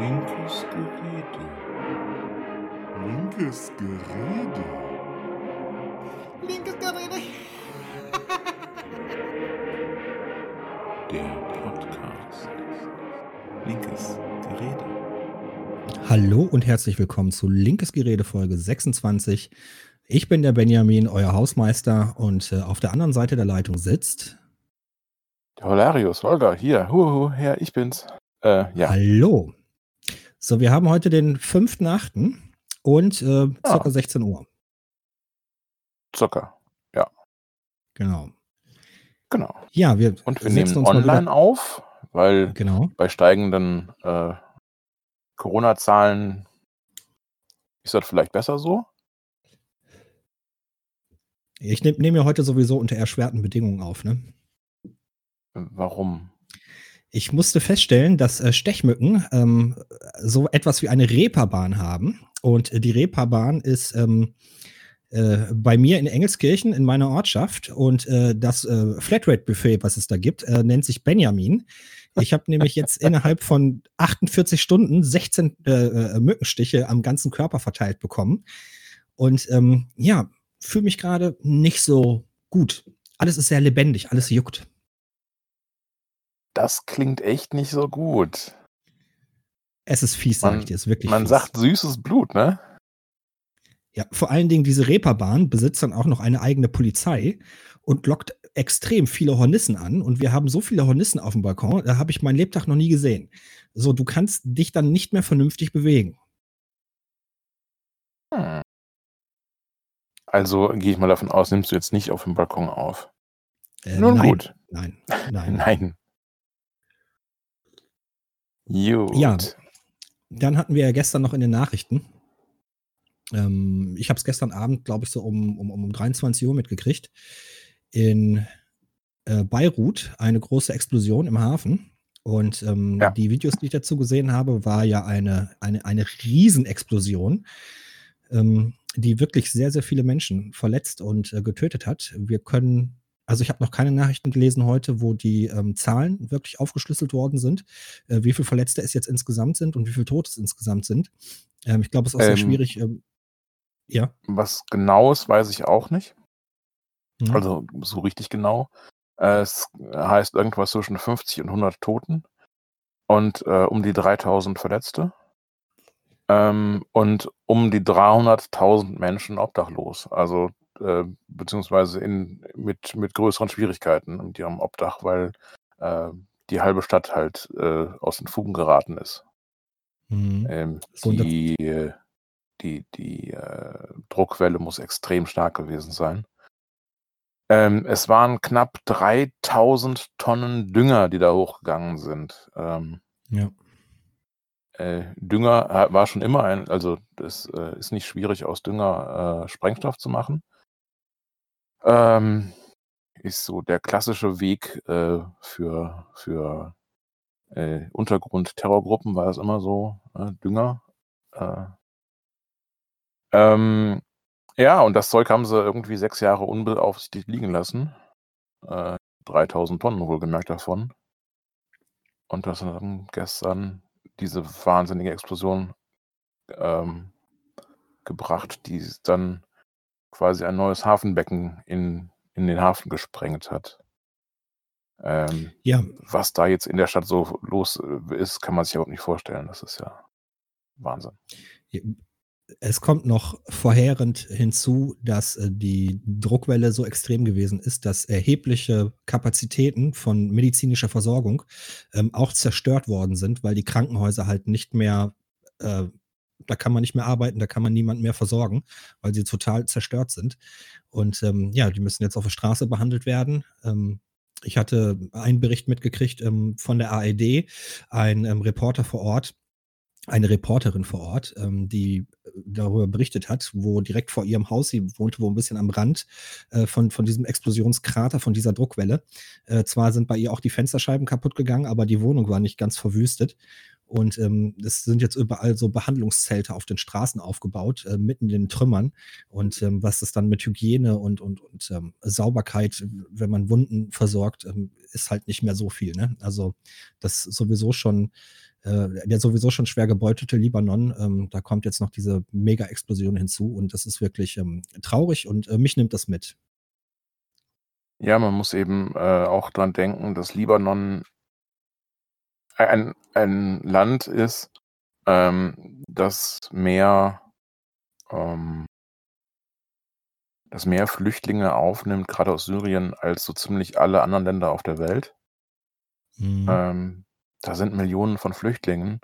Linkes Gerede. Linkes Gerede. Linkes Gerede. Der Podcast. Linkes Gerede. Hallo und herzlich willkommen zu Linkes Gerede Folge 26. Ich bin der Benjamin, euer Hausmeister und äh, auf der anderen Seite der Leitung sitzt. Der Holarius, Holger, hier, huhu, her, ich bin's. Äh, ja, Hallo. So, wir haben heute den 5.8. und äh, circa Ah. 16 Uhr. Zucker, Genau. genau. Ja, wir Und wir nehmen online auf, weil Genau. bei steigenden äh, Corona-Zahlen ist das vielleicht besser so. Ich nehme nehm ja heute sowieso unter erschwerten Bedingungen auf. Ne? Warum? Ich musste feststellen, dass äh, Stechmücken ähm, so etwas wie eine Reeperbahn haben. Und äh, die Reeperbahn ist ähm, äh, bei mir in Engelskirchen in meiner Ortschaft. Und äh, das äh, Flatrate-Buffet, was es da gibt, äh, nennt sich Benjamin. Ich habe nämlich jetzt innerhalb von 48 Stunden 16 äh, äh, Mückenstiche am ganzen Körper verteilt bekommen. Und ähm, ja, fühle mich gerade nicht so gut. Alles ist sehr lebendig, alles juckt. Das klingt echt nicht so gut. Es ist fies, sag Man- ich dir. Es ist wirklich Man fies. sagt süßes Blut, ne? Ja, vor allen Dingen diese Reeperbahn besitzt dann auch noch eine eigene Polizei und lockt extrem viele Hornissen an. Und wir haben so viele Hornissen auf dem Balkon, da habe ich meinen Lebtag noch nie gesehen. So, du kannst dich dann nicht mehr vernünftig bewegen. Hm. Also gehe ich mal davon aus, nimmst du jetzt nicht auf dem Balkon auf. Äh, Nun nein, gut. Nein, nein. Nein. Gut. Ja. Dann hatten wir ja gestern noch in den Nachrichten. Ähm, ich habe es gestern Abend, glaube ich, so um, um, um 23 Uhr mitgekriegt. In äh, Beirut eine große Explosion im Hafen. Und ähm, Ja. die Videos, die ich dazu gesehen habe, war ja eine, eine, eine Riesenexplosion, ähm, die wirklich sehr, sehr viele Menschen verletzt und äh, getötet hat. Wir können, also ich habe noch keine Nachrichten gelesen heute, wo die ähm, Zahlen wirklich aufgeschlüsselt worden sind äh, wie viele Verletzte es jetzt insgesamt sind und wie viele Tote es insgesamt sind. Ähm, ich glaube, es ist auch sehr Ähm, schwierig. Ähm, ja. Was genaues weiß ich auch nicht. Mhm. Also so richtig genau. Äh, Es heißt irgendwas zwischen 50 und 100 Toten und äh, um die 3000 Verletzte ähm, und um die 300.000 Menschen obdachlos. Also äh, beziehungsweise in, mit, mit größeren Schwierigkeiten mit ihrem Obdach, weil äh, die halbe Stadt halt äh, aus den Fugen geraten ist. Mhm. Ähm, und die die, die äh, Druckwelle muss extrem stark gewesen sein. Ähm, es waren knapp 3000 Tonnen Dünger, die da hochgegangen sind. Ähm, ja. äh, Dünger war schon immer ein, also das äh, ist nicht schwierig aus Dünger äh, Sprengstoff zu machen. Ähm, ist so der klassische Weg äh, für, für äh, Untergrund-Terrorgruppen, war das immer so, äh, Dünger. Äh, ähm, ja, und das Zeug haben sie irgendwie sechs Jahre unbeaufsichtigt liegen lassen. Äh, 3000 Tonnen wohlgemerkt davon. Und das dann gestern diese wahnsinnige Explosion ähm, gebracht, die dann quasi ein neues Hafenbecken in, in den Hafen gesprengt hat. Ähm, ja, was da jetzt in der Stadt so los äh, ist, kann man sich überhaupt nicht vorstellen. Das ist ja Wahnsinn. es kommt noch verheerend hinzu, dass äh, die Druckwelle so extrem gewesen ist, dass erhebliche Kapazitäten von medizinischer Versorgung ähm, auch zerstört worden sind, weil die Krankenhäuser halt nicht mehr, äh, da kann man nicht mehr arbeiten, da kann man niemanden mehr versorgen, weil sie total zerstört sind. Und ähm, ja, die müssen jetzt auf der Straße behandelt werden. Ähm, ich hatte einen Bericht mitgekriegt ähm, von der ARD, ein ähm, Reporter vor Ort, eine Reporterin vor Ort, ähm, die äh, darüber berichtet hat, wo direkt vor ihrem Haus, sie wohnte wo ein bisschen am Rand äh, von, von diesem Explosionskrater, von dieser Druckwelle. Äh, zwar sind bei ihr auch die Fensterscheiben kaputt gegangen, aber die Wohnung war nicht ganz verwüstet. Und ähm, es sind jetzt überall so Behandlungszelte auf den Straßen aufgebaut, äh, mitten in den Trümmern. Und ähm, was das dann mit Hygiene und, und, und ähm, Sauberkeit, wenn man Wunden versorgt, ähm, ist halt nicht mehr so viel. Ne? Also das sowieso schon äh, der sowieso schon schwer gebeutelte Libanon, ähm, da kommt jetzt noch diese Mega-Explosion hinzu und das ist wirklich ähm, traurig und äh, mich nimmt das mit. Ja, man muss eben äh, auch dran denken, dass Libanon ein, ein Land ist, ähm, das mehr, ähm, das mehr Flüchtlinge aufnimmt, gerade aus Syrien, als so ziemlich alle anderen Länder auf der Welt. Mhm. Ähm, da sind Millionen von Flüchtlingen.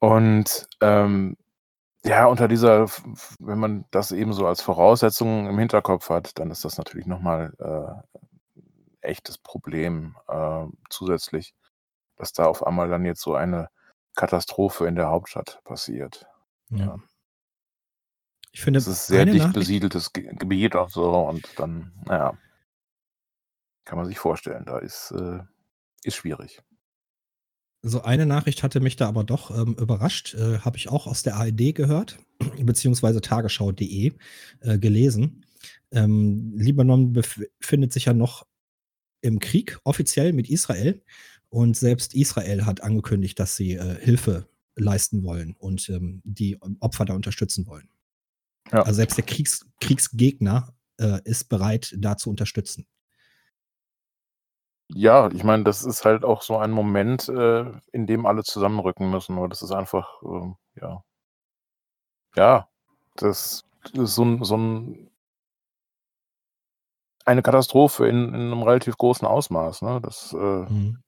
Und ähm, ja, unter dieser, wenn man das eben so als Voraussetzung im Hinterkopf hat, dann ist das natürlich nochmal äh, echtes Problem äh, zusätzlich, dass da auf einmal dann jetzt so eine Katastrophe in der Hauptstadt passiert. Ja. Ja. Ich finde, Es ist sehr dicht Nachricht, besiedeltes Ge Gebiet und so und dann, naja, kann man sich vorstellen, da ist, äh, ist schwierig. so eine Nachricht hatte mich da aber doch ähm, überrascht, äh, habe ich auch aus der ARD gehört, beziehungsweise tagesschau.de äh, gelesen. Ähm, Libanon befindet sich ja noch im Krieg, offiziell mit Israel. Und selbst Israel hat angekündigt, dass sie äh, Hilfe leisten wollen und ähm, die Opfer da unterstützen wollen. Ja. Also selbst der Kriegs Kriegsgegner äh, ist bereit, da zu unterstützen. Ja, ich meine, das ist halt auch so ein Moment, äh, in dem alle zusammenrücken müssen, weil das ist einfach, ähm, ja. Ja, das ist so so 'n eine Katastrophe in in 'nem relativ großen Ausmaß, ne? Das, äh Mhm.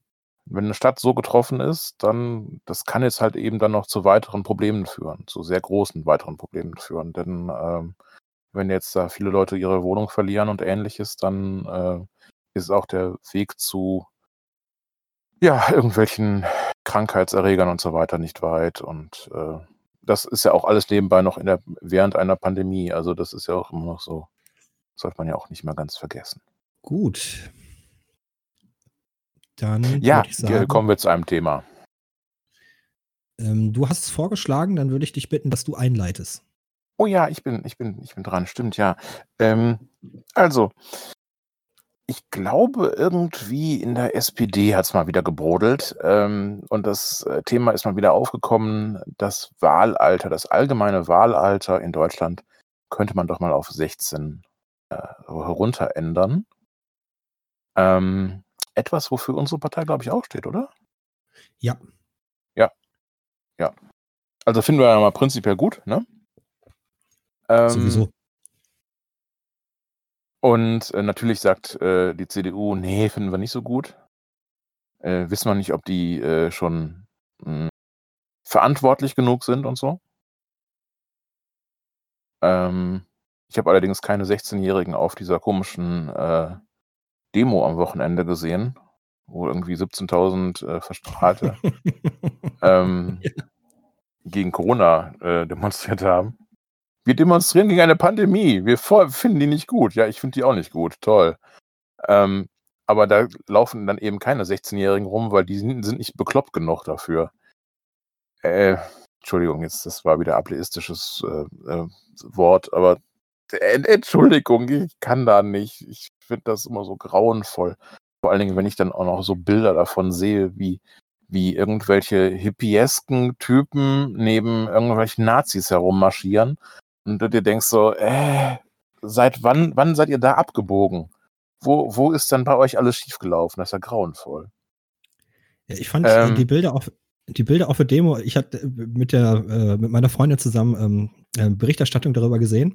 Wenn 'ne Stadt so getroffen ist, dann das kann jetzt halt eben dann noch zu weiteren Problemen führen, zu sehr großen weiteren Problemen führen. Denn, ähm, wenn jetzt da viele Leute ihre Wohnung verlieren und Ähnliches, dann, äh, ist auch der Weg zu ja, irgendwelchen Krankheitserregern und so weiter nicht weit. Und, äh, das ist ja auch alles nebenbei noch in der während einer Pandemie. Also, das ist ja auch immer noch so sollte man ja auch nicht mal ganz vergessen. Gut. Dann Ja, sagen kommen wir zu einem Thema. ähm, du hast es vorgeschlagen, dann würde ich dich bitten, dass du einleitest. Oh ja, ich bin ich bin ich bin dran, stimmt, ja. Ähm, also ich glaube, irgendwie in der SPD hat's mal wieder gebrodelt, ähm, und das, äh, Thema ist mal wieder aufgekommen, das Wahlalter, das allgemeine Wahlalter in Deutschland könnte man doch mal auf 16, äh, herunter ändern. Ähm, etwas, wofür unsere Partei, glaube ich, auch steht, oder? Ja. Ja. Ja. Also, finden wir ja mal prinzipiell gut, ne? Ähm Sowieso. Und, äh, natürlich sagt, äh, die CDU: „Ne, finden wir nicht so gut.“ Äh, wissen wir nicht, ob die, äh, schon, hm, verantwortlich genug sind und so. Ähm, ich habe allerdings keine 16-Jährigen auf dieser komischen, äh, Demo am Wochenende gesehen, wo irgendwie 17.000, äh, Verstrahlte, ähm, Ja. gegen Corona, äh, demonstriert haben. „Wir demonstrieren gegen eine Pandemie. Wir finden die nicht gut.“ Ja, ich finde die auch nicht gut, toll. Ähm, aber da laufen dann eben keine 16-Jährigen rum, weil die sind nicht bekloppt genug dafür. Äh, Entschuldigung, jetzt das war wieder ableistisches, äh, äh, Wort, aber En Entschuldigung, ich kann da nicht. Ich finde das immer so grauenvoll. Vor allen Dingen, wenn ich dann auch noch so Bilder davon sehe, wie wie irgendwelche hippiesken Typen neben irgendwelchen Nazis herummarschieren und du dir denkst so: „Äh, seit wann wann seid ihr da abgebogen? Wo wo ist denn bei euch alles schiefgelaufen?“ Das ist ja grauenvoll. Ja, ich fand, äh, die Ähm Bilder auf die Bilder auf der Demo ich hatte äh, mit der äh, mit meiner Freundin zusammen, ähm, äh, Berichterstattung darüber gesehen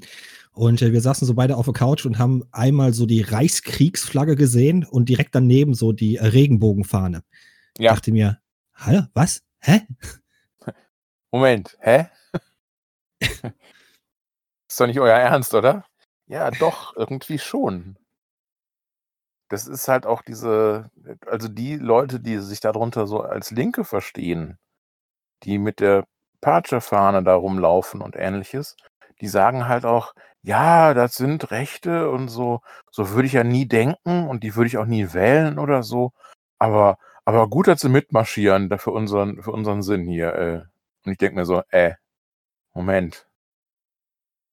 und, äh, wir saßen so beide auf der Couch und haben einmal so die Reichskriegsflagge gesehen und direkt daneben so die, äh, Regenbogenfahne. Ja. Dachte mir: „Hä, was? Hä?“ Moment, hä? Ist doch nicht euer Ernst, oder? Ja, doch, irgendwie schon. Das ist halt auch diese also die Leute, die sich darunter so als Linke verstehen, die mit der Patsche-Fahne da rumlaufen und Ähnliches, die sagen halt auch: „Ja, das sind Rechte und so so würde ich ja nie denken und die würde ich auch nie wählen oder so. Aber aber gut, dass sie mitmarschieren für unseren, für unseren Sinn hier. Äh. Und ich denke mir so, äh, Moment.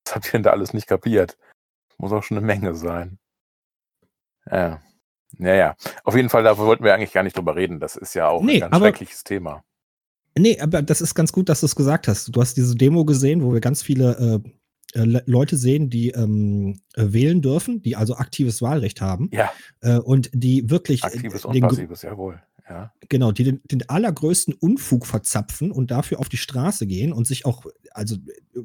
Was habt ihr denn da alles nicht kapiert? Muss auch schon eine Menge sein. Ja. Naja, auf jeden Fall, dafür wollten wir eigentlich gar nicht drüber reden. Das ist ja auch Nee, ein ganz schreckliches Thema. Nee, aber das ist ganz gut, dass du es gesagt hast. Du hast diese Demo gesehen, wo wir ganz viele äh, äh, Le- Leute sehen, die ähm, äh, wählen dürfen, die also aktives Wahlrecht haben Ja, äh, und die wirklich äh, aktives und passives, jawohl. Ja. genau, die den, den allergrößten Unfug verzapfen und dafür auf die Straße gehen und sich auch also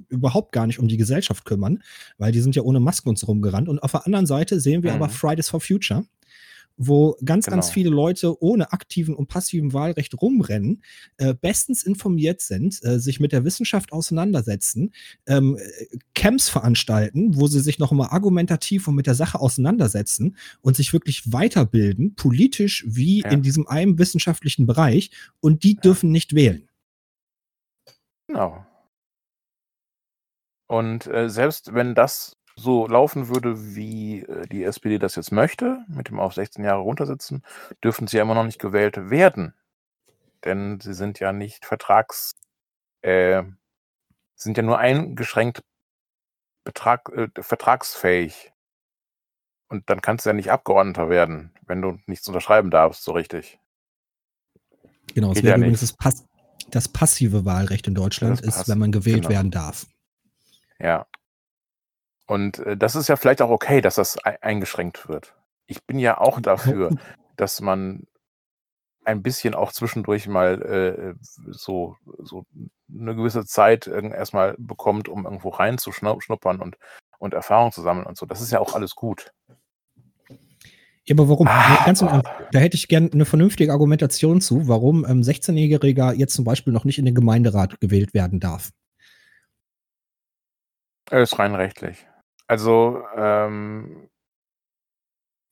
überhaupt gar nicht um die Gesellschaft kümmern, weil die sind ja ohne Masken uns rumgerannt. Und auf der anderen Seite sehen wir aber Mhm. Fridays for Future, wo ganz, ganz Genau. viele Leute ohne aktiven und passiven Wahlrecht rumrennen, äh, bestens informiert sind, äh, sich mit der Wissenschaft auseinandersetzen, ähm, äh, Camps veranstalten, wo sie sich noch mal argumentativ und mit der Sache auseinandersetzen und sich wirklich weiterbilden, politisch wie Ja. in diesem einen wissenschaftlichen Bereich. Und die Ja. dürfen nicht wählen. Genau. Und äh, selbst wenn das so laufen würde, wie äh, die SPD das jetzt möchte, mit dem auf 16 Jahre runtersitzen, dürfen sie ja immer noch nicht gewählt werden. Denn sie sind ja nicht vertrags, äh, sind ja nur eingeschränkt Betrag, äh, vertragsfähig. Und dann kannst du ja nicht Abgeordneter werden, wenn du nichts unterschreiben darfst, so richtig. Genau, es wäre ja übrigens das, Pass das passive Wahlrecht in Deutschland, Das ist, wenn man gewählt genau. werden darf. Ja. Und äh, das ist ja vielleicht auch okay, dass das ei- eingeschränkt wird. Ich bin ja auch dafür, dass man ein bisschen auch zwischendurch mal äh, so, so eine gewisse Zeit erstmal bekommt, um irgendwo reinzuschnuppern und, und Erfahrung zu sammeln und so. Das ist ja auch alles gut. Ja, aber warum? Ah, Ganz im. Ernst, da hätte ich gerne eine vernünftige Argumentation zu, warum ähm, 16-Jähriger jetzt zum Beispiel noch nicht in den Gemeinderat gewählt werden darf. Äh, Ist rein rechtlich. Also, ähm,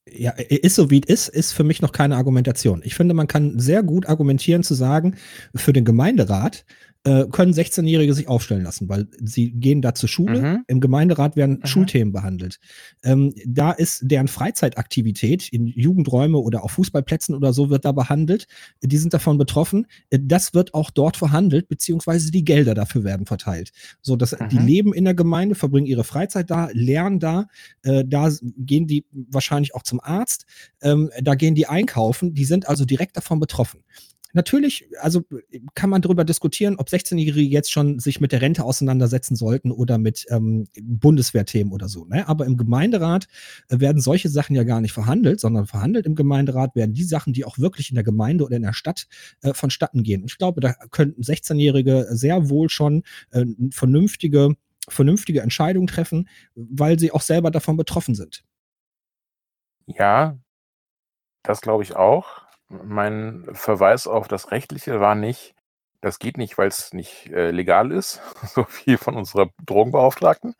Ja, ist so wie es ist, ist für mich noch keine Argumentation. Ich finde, man kann sehr gut argumentieren zu sagen, für den Gemeinderat äh, können 16-Jährige sich aufstellen lassen, weil sie gehen da zur Schule. Mhm. Im Gemeinderat werden Mhm. Schulthemen behandelt. Ähm, da ist deren Freizeitaktivität in Jugendräume oder auf Fußballplätzen oder so wird da behandelt. Die sind davon betroffen. Äh, Das wird auch dort verhandelt, beziehungsweise die Gelder dafür werden verteilt. So, dass die Mhm. leben in der Gemeinde, verbringen ihre Freizeit da, lernen da. Äh, da gehen die wahrscheinlich auch zum Arzt. Ähm, da gehen die einkaufen. Die sind also direkt davon betroffen. Natürlich, also kann man darüber diskutieren, ob 16-Jährige jetzt schon sich mit der Rente auseinandersetzen sollten oder mit ähm, Bundeswehrthemen oder so. Ne? Aber im Gemeinderat äh, werden solche Sachen ja gar nicht verhandelt, sondern verhandelt im Gemeinderat werden die Sachen, die auch wirklich in der Gemeinde oder in der Stadt äh, vonstatten gehen. Und ich glaube, da könnten 16-Jährige sehr wohl schon äh, vernünftige, vernünftige Entscheidungen treffen, weil sie auch selber davon betroffen sind. ja, das glaube ich auch. Mein Verweis auf das Rechtliche war nicht, das geht nicht, weil es nicht äh, legal ist, so wie von unserer Drogenbeauftragten,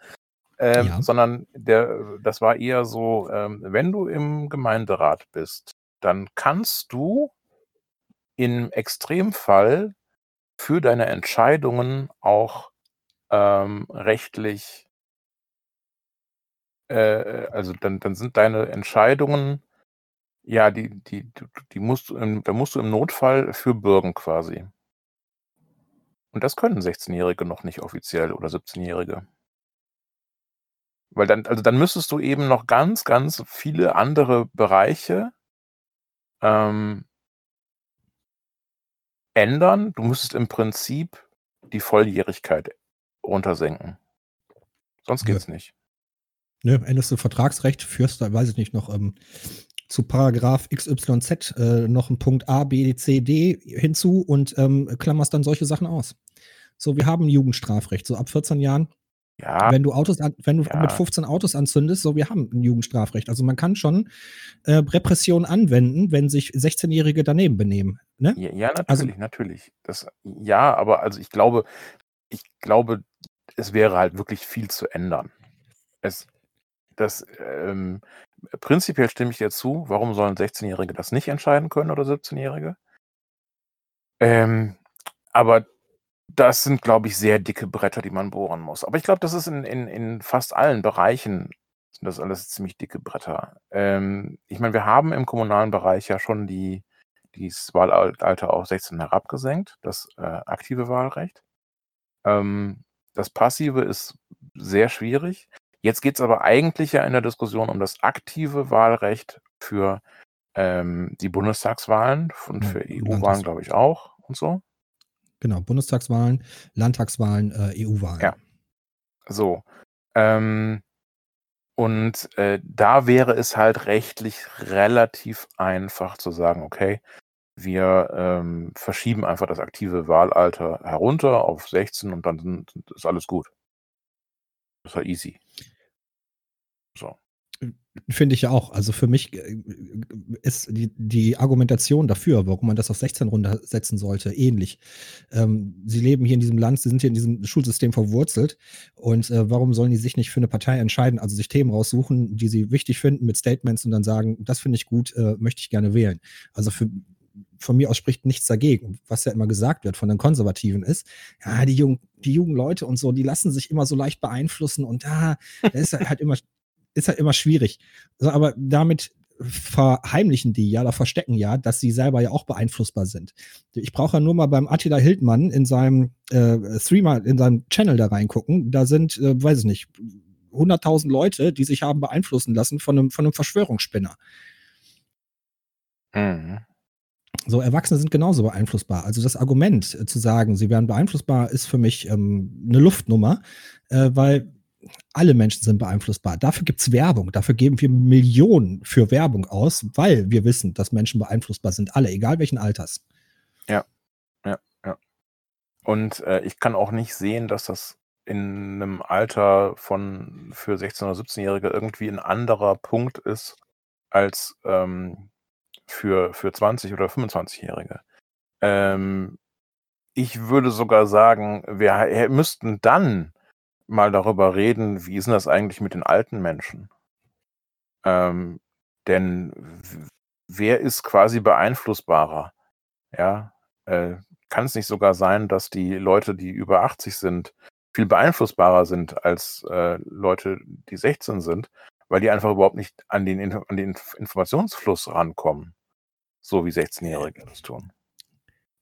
ähm, Ja. sondern der, das war eher so, ähm, wenn du im Gemeinderat bist, dann kannst du im Extremfall für deine Entscheidungen auch ähm, rechtlich, äh, also dann, dann sind deine Entscheidungen ja, die, die, die- musst du im, da musst du im Notfall für bürgen quasi. Und das können 16-Jährige noch nicht offiziell oder 17-Jährige. Weil dann, also dann müsstest du eben noch ganz, ganz viele andere Bereiche ähm, ändern. Du müsstest im Prinzip die Volljährigkeit runtersenken. Sonst Ja. geht's nicht. Ne, änderst du Vertragsrecht, führst da, weiß ich nicht, noch ähm, zu Paragraph XYZ äh, noch einen Punkt A, B, C, D hinzu und ähm, klammerst dann solche Sachen aus. So, wir haben Jugendstrafrecht, so ab 14 Jahren. Ja, Wenn du Autos, wenn du Ja. mit 15 Autos anzündest, so, wir haben ein Jugendstrafrecht. Also man kann schon äh, Repression anwenden, wenn sich 16-Jährige daneben benehmen. Ne? Ja, ja, natürlich, Also- natürlich. Das, ja, aber also ich glaube, ich glaube, es wäre halt wirklich viel zu ändern. Es, das, ähm, prinzipiell stimme ich dir zu. Warum sollen 16-Jährige das nicht entscheiden können oder 17-Jährige? Ähm, aber das sind, glaube ich, sehr dicke Bretter, die man bohren muss. Aber ich glaube, das ist in, in, in fast allen Bereichen sind das alles ziemlich dicke Bretter. Ähm, ich meine, wir haben im kommunalen Bereich ja schon die, dieses Wahlalter auf 16 herabgesenkt, das äh, aktive Wahlrecht. Ähm, das passive ist sehr schwierig. Jetzt geht es aber eigentlich ja in der Diskussion um das aktive Wahlrecht für ähm, die Bundestagswahlen und Ja, für EU-Wahlen, glaube ich, auch und so. genau, Bundestagswahlen, Landtagswahlen, äh, EU-Wahlen. Ja. So. Ähm, und äh, da wäre es halt rechtlich relativ einfach zu sagen, okay, wir ähm, verschieben einfach das aktive Wahlalter herunter auf 16 und dann sind, ist alles gut. Das ja easy. So. Finde ich ja auch. Also für mich äh, ist die, die Argumentation dafür, warum man das auf 16 runtersetzen sollte, ähnlich. Ähm, sie leben hier in diesem Land, sie sind hier in diesem Schulsystem verwurzelt. Und äh, warum sollen die sich nicht für eine Partei entscheiden, also sich Themen raussuchen, die sie wichtig finden mit Statements und dann sagen, das finde ich gut, äh, möchte ich gerne wählen. Also für, von mir aus spricht nichts dagegen. Was ja immer gesagt wird von den Konservativen ist, ja, die jungen, die jungen Leute und so, die lassen sich immer so leicht beeinflussen und da, ah, ist halt immer ist halt immer schwierig. So, aber damit verheimlichen die ja oder verstecken ja, dass sie selber ja auch beeinflussbar sind. Ich brauche ja nur mal beim Attila Hildmann in seinem äh, Streamer, in seinem Channel da reingucken. Da sind, äh, weiß ich nicht, 100.000 Leute, die sich haben beeinflussen lassen von einem, von einem Verschwörungsspinner. Mhm. So, Erwachsene sind genauso beeinflussbar. Also das Argument äh, zu sagen, sie wären beeinflussbar, ist für mich ähm, eine Luftnummer, äh, weil alle Menschen sind beeinflussbar. Dafür gibt es Werbung. Dafür geben wir Millionen für Werbung aus, weil wir wissen, dass Menschen beeinflussbar sind. Alle, egal welchen Alters. Ja, ja, ja. Und äh, ich kann auch nicht sehen, dass das in einem Alter von für 16- oder 17-Jährige irgendwie ein anderer Punkt ist als ähm, für, für 20- oder 25-Jährige. Ähm, ich würde sogar sagen, wir müssten dann mal darüber reden, wie ist denn das eigentlich mit den alten Menschen? Ähm, denn wer ist quasi beeinflussbarer? Ja, äh, kann es nicht sogar sein, dass die Leute, die über 80 sind, viel beeinflussbarer sind als äh, Leute, die 16 sind, weil die einfach überhaupt nicht an den, an den Informationsfluss rankommen, so wie 16-Jährige das tun.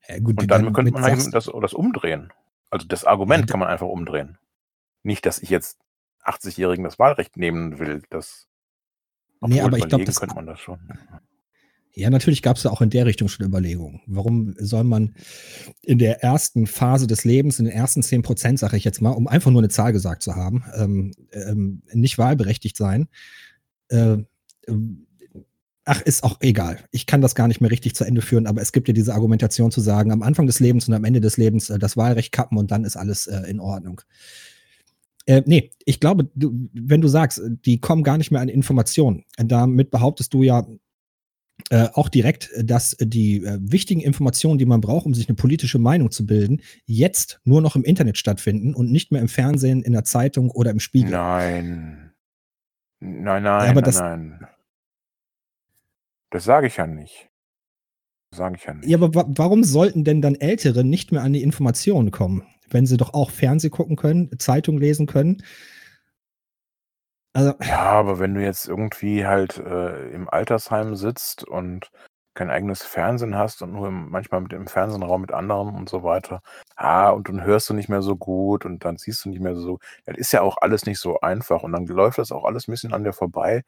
Ja, gut, Und dann könnte man das, das umdrehen. Also das Argument kann man einfach umdrehen. Nicht, dass ich jetzt 80-Jährigen das Wahlrecht nehmen will. Das nee, aber ich glaube, das könnte man das schon. Ja, natürlich gab es ja auch in der Richtung schon Überlegungen. Warum soll man in der ersten Phase des Lebens, in den ersten 10 Prozent, sage ich jetzt mal, um einfach nur eine Zahl gesagt zu haben, ähm, ähm, nicht wahlberechtigt sein? Äh, ach, ist auch egal. Ich kann das gar nicht mehr richtig zu Ende führen, aber es gibt ja diese Argumentation zu sagen, am Anfang des Lebens und am Ende des Lebens äh, das Wahlrecht kappen und dann ist alles äh, in Ordnung. Äh, nee, ich glaube, du, wenn du sagst, die kommen gar nicht mehr an Informationen, damit behauptest du ja äh, auch direkt, dass die äh, wichtigen Informationen, die man braucht, um sich eine politische Meinung zu bilden, jetzt nur noch im Internet stattfinden und nicht mehr im Fernsehen, in der Zeitung oder im Spiegel. Nein. Nein, nein, aber nein, das, nein. Das sage ich ja nicht. Sage ich ja nicht. Ja, aber wa warum sollten denn dann Ältere nicht mehr an die Informationen kommen? Wenn sie doch auch Fernsehen gucken können, Zeitung lesen können. Also, ja, aber wenn du jetzt irgendwie halt äh, im Altersheim sitzt und kein eigenes Fernsehen hast und nur im, manchmal mit dem Fernsehenraum mit anderen und so weiter, ah, und dann hörst du nicht mehr so gut und dann siehst du nicht mehr so, das ist ja auch alles nicht so einfach und dann läuft das auch alles ein bisschen an dir vorbei,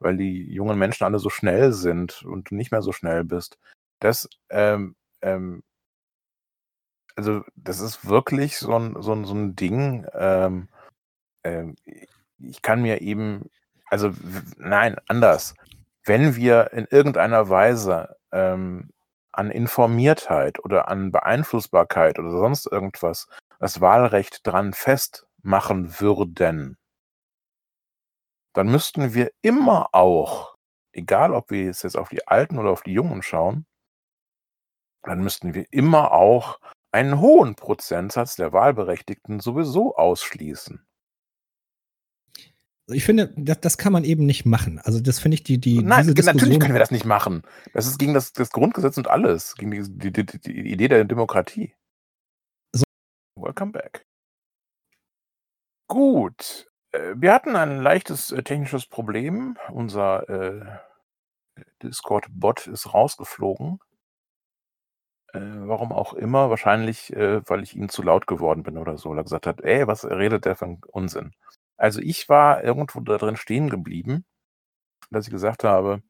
weil die jungen Menschen alle so schnell sind und du nicht mehr so schnell bist. Das ähm, ähm, also das ist wirklich so ein, so ein, so ein Ding. Ähm, ähm, ich kann mir eben, also nein, anders. Wenn wir in irgendeiner Weise ähm, an Informiertheit oder an Beeinflussbarkeit oder sonst irgendwas das Wahlrecht dran festmachen würden, dann müssten wir immer auch, egal ob wir jetzt auf die Alten oder auf die Jungen schauen, dann müssten wir immer auch einen hohen Prozentsatz der Wahlberechtigten sowieso ausschließen. Ich finde, das, das kann man eben nicht machen. Also das finde ich die, die Nein, natürlich können wir das nicht machen. Das ist gegen das, das Grundgesetz und alles, gegen die, die, die, die Idee der Demokratie. So. Welcome back. Gut. Äh, wir hatten ein leichtes äh, technisches Problem. Unser äh, Discord-Bot ist rausgeflogen. Äh, warum auch immer, wahrscheinlich, äh, weil ich ihm zu laut geworden bin oder so. Oder gesagt hat: „Ey, was redet der für 'n Unsinn?“ Also, ich war irgendwo da drin stehen geblieben, dass ich gesagt habe,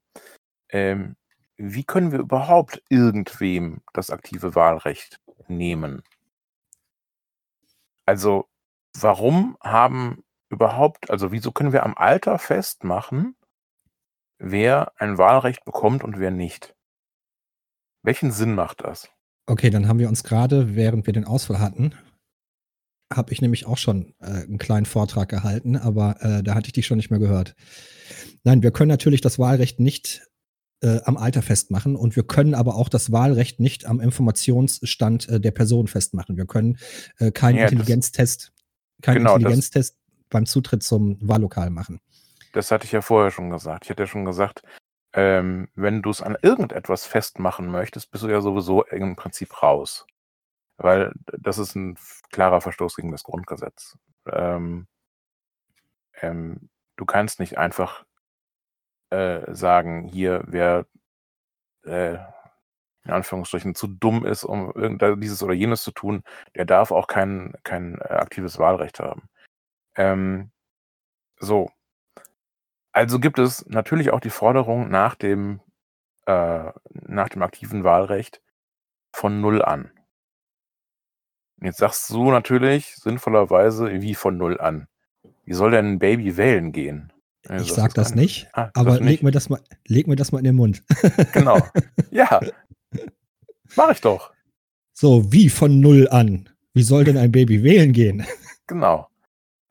ähm: „Wie können wir überhaupt irgendwem das aktive Wahlrecht nehmen?“ Also, warum haben überhaupt also, wieso können wir am Alter festmachen, wer ein Wahlrecht bekommt und wer nicht? Welchen Sinn macht das? Okay, dann haben wir uns gerade, während wir den Ausfall hatten habe ich nämlich auch schon, äh, 'n kleinen Vortrag gehalten, aber, äh, da hatte ich dich schon nicht mehr gehört. Nein, wir können natürlich das Wahlrecht nicht, äh, am Alter festmachen und wir können aber auch das Wahlrecht nicht am Informationsstand, äh, der Person festmachen. Wir können, äh, keinen Ja, Intelligenztest keinen genau, Intelligenztest beim Zutritt zum Wahllokal machen. das hatte ich ja vorher schon gesagt. Ich hatte ja schon gesagt, ähm, wenn du's an irgendetwas festmachen möchtest, bist du ja sowieso im Prinzip raus. Weil das ist 'n f klarer Verstoß gegen das Grundgesetz. Ähm ähm, du kannst nicht einfach, äh, sagen, hier, wer, äh, in Anführungsstrichen zu dumm ist, um dieses oder jenes zu tun, der darf auch kein kein, äh, aktives Wahlrecht haben. Ähm, so. Also gibt es natürlich auch die Forderung nach dem äh, nach dem aktiven Wahlrecht von null an. Und jetzt sagst du natürlich sinnvollerweise: „Wie von null an? Wie soll denn 'n Baby wählen gehen?“ Und du Ich sage das das nicht, ah, aber leg nicht? mir das mal leg mir das mal in den Mund. Genau. Ja. Mache ich doch. So, wie von null an? Wie soll denn ein Baby wählen gehen? Genau.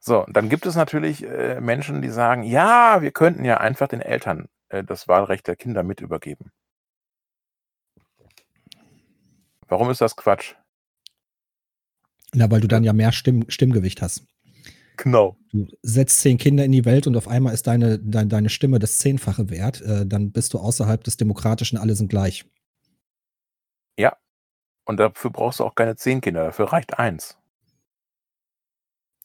So, dann gibt es natürlich, äh, Menschen, die sagen: „Ja, wir könnten ja einfach den Eltern, äh, das Wahlrecht der Kinder mit übergeben.“ Warum ist das Quatsch? Na, weil du dann ja mehr Stimm Stimmgewicht hast. Genau. Du setzt 10 Kinder in die Welt und auf einmal ist deine dein deine Stimme das Zehnfache wert, äh, dann bist du außerhalb des Demokratischen, alle sind gleich. Ja. Und dafür brauchst du auch keine 10 Kinder, dafür reicht 1.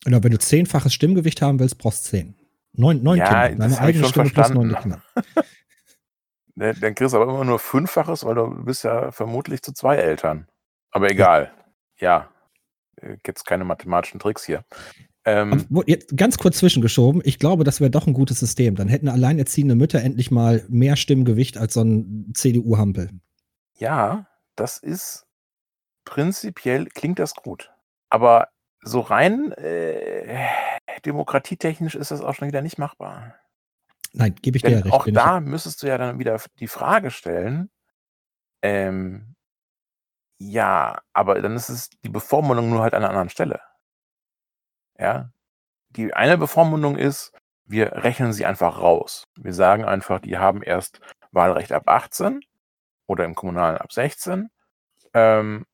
Genau, wenn du zehnfaches Stimmgewicht haben willst, brauchst 10. 9 9 Ja, Kinder. Deine eigene Stimme plus 9 der verstanden. Kinder. Dann kriegst du aber immer nur Fünffaches, weil du bist ja vermutlich zu 2 Eltern. Aber Ja. egal. Ja, äh, jetzt keine mathematischen Tricks hier. Ähm jetzt ganz kurz zwischengeschoben, ich glaube, das wäre doch 'n gutes System. Dann hätten alleinerziehende Mütter endlich mal mehr Stimmgewicht als so 'n CDU-Hampel. Ja, das ist prinzipiell klingt das gut. Aber so rein, äh, demokratietechnisch ist das auch schon wieder nicht machbar. Nein, gebe ich dir ja Denn recht, auch da müsstest du ja dann wieder die Frage stellen, ähm ja, aber dann ist es die Bevormundung nur halt an 'ner anderen Stelle. Ja? Die eine Bevormundung ist, wir rechnen sie einfach raus. Wir sagen einfach, die haben erst Wahlrecht ab 18 oder im Kommunalen ab 16, ähm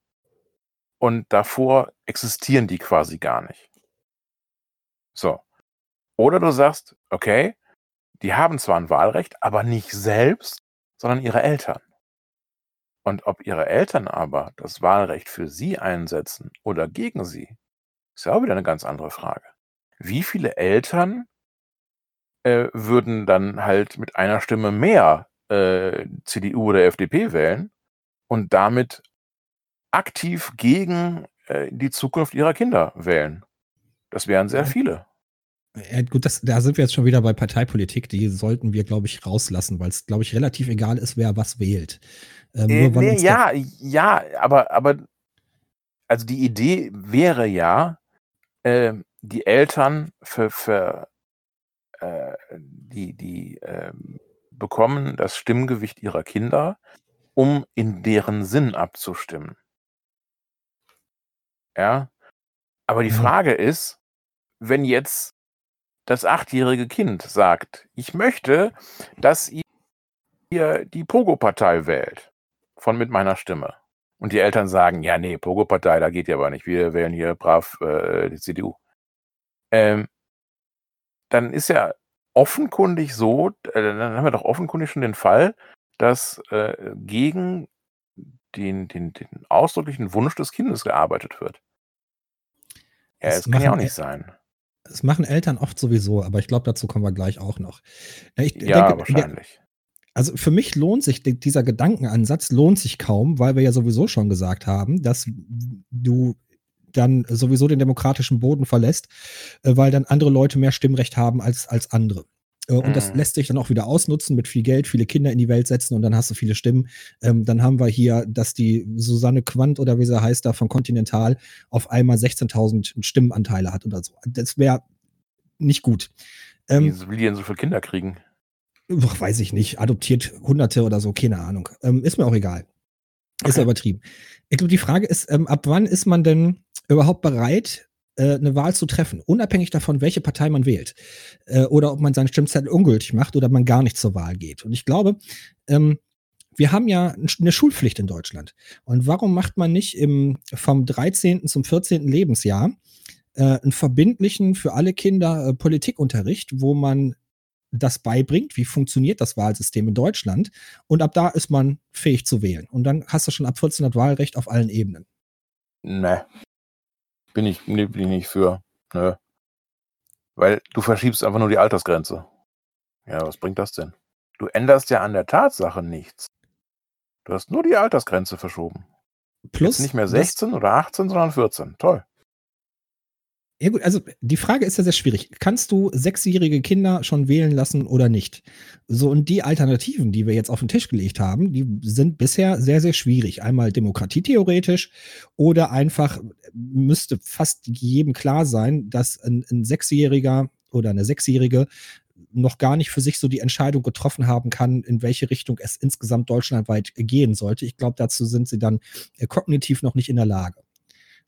und davor existieren die quasi gar nicht. So. Oder du sagst: „Okay, die haben zwar 'n Wahlrecht, aber nicht selbst, sondern ihre Eltern.“ Und ob ihre Eltern aber das Wahlrecht für sie einsetzen oder gegen sie, ist ja auch wieder 'ne ganz andere Frage. Wie viele Eltern, äh, würden dann halt mit einer Stimme mehr, äh, CDU oder FDP wählen und damit aktiv gegen, äh, die Zukunft ihrer Kinder wählen? Das wären sehr Ja. viele. Äh, gut, das da sind wir jetzt schon wieder bei Parteipolitik. Die sollten wir, glaube ich, rauslassen, weil's, glaube ich, relativ egal ist, wer was wählt. Ähm, Äh, weil ne, uns der ja, ja, aber aber also die Idee wäre ja, ähm, die Eltern ver ver äh, die die, ähm, bekommen das Stimmgewicht ihrer Kinder, um in deren Sinn abzustimmen. Ja? Aber die Ja. Frage ist, wenn jetzt das achtjährige Kind sagt: „Ich möchte, dass ihr die Pogo-Partei wählt von mit meiner Stimme.“ Und die Eltern sagen: „Ja, ne, Pogo-Partei, da geht ja aber nicht. Wir wählen hier brav, äh, die CDU.“ Ähm dann ist ja offenkundig so äh, dann haben wir doch offenkundig schon den Fall, dass, äh, gegen den den den ausdrücklichen Wunsch des Kindes gearbeitet wird. Ja, Das das kann ja auch nicht sein. das machen Eltern oft sowieso, aber ich glaube, dazu kommen wir gleich auch noch. Ich Ja, denke, der wahrscheinlich. Also für mich lohnt sich dieser Gedankenansatz lohnt sich kaum, weil wir ja sowieso schon gesagt haben, dass du dann sowieso den demokratischen Boden verlässt, äh, weil dann andere Leute mehr Stimmrecht haben als, als andere. Äh, und das Mhm. lässt sich dann auch wieder ausnutzen, mit viel Geld, viele Kinder in die Welt setzen und dann hast du viele Stimmen. Ähm, dann haben wir hier, dass die Susanne Quandt oder wie sie heißt da von Continental auf einmal 16.000 Stimmenanteile hat oder so. Das wäre nicht gut. Ähm, Wie will die denn so viele Kinder kriegen? Ach, weiß ich nicht, adoptiert Hunderte oder so, keine Ahnung. Ähm, ist mir auch egal. Ist ja Okay. übertrieben. Ich glaube, die Frage ist, ähm, ab wann ist man denn überhaupt bereit, eine Wahl zu treffen? Unabhängig davon, welche Partei man wählt. Äh, oder ob man seinen Stimmzettel ungültig macht oder man gar nicht zur Wahl geht. Und ich glaube, ähm, wir haben ja ein- eine Schulpflicht in Deutschland. Und warum macht man nicht im, vom 13. zum 14. Lebensjahr äh, einen verbindlichen für alle Kinder äh, Politikunterricht, wo man das beibringt, wie funktioniert das Wahlsystem in Deutschland. Und ab da ist man fähig zu wählen. Und dann hast du schon ab 14 das Wahlrecht auf allen Ebenen. Ne. Bin ich, nee, bin ich nicht für. Nö. Weil du verschiebst einfach nur die Altersgrenze. Ja, was bringt das denn? Du änderst ja an der Tatsache nichts. Du hast nur die Altersgrenze verschoben. Plus Jetzt nicht mehr das- 16 oder 18, sondern 14. Toll. Ja gut, also die Frage ist ja sehr schwierig. Kannst du sechsjährige Kinder schon wählen lassen oder nicht? So, und die Alternativen, die wir jetzt auf den Tisch gelegt haben, die sind bisher sehr, sehr schwierig. Einmal demokratietheoretisch oder einfach müsste fast jedem klar sein, dass ein, ein Sechsjähriger oder eine Sechsjährige noch gar nicht für sich so die Entscheidung getroffen haben kann, in welche Richtung es insgesamt deutschlandweit gehen sollte. Ich glaube, dazu sind sie dann äh, kognitiv noch nicht in der Lage.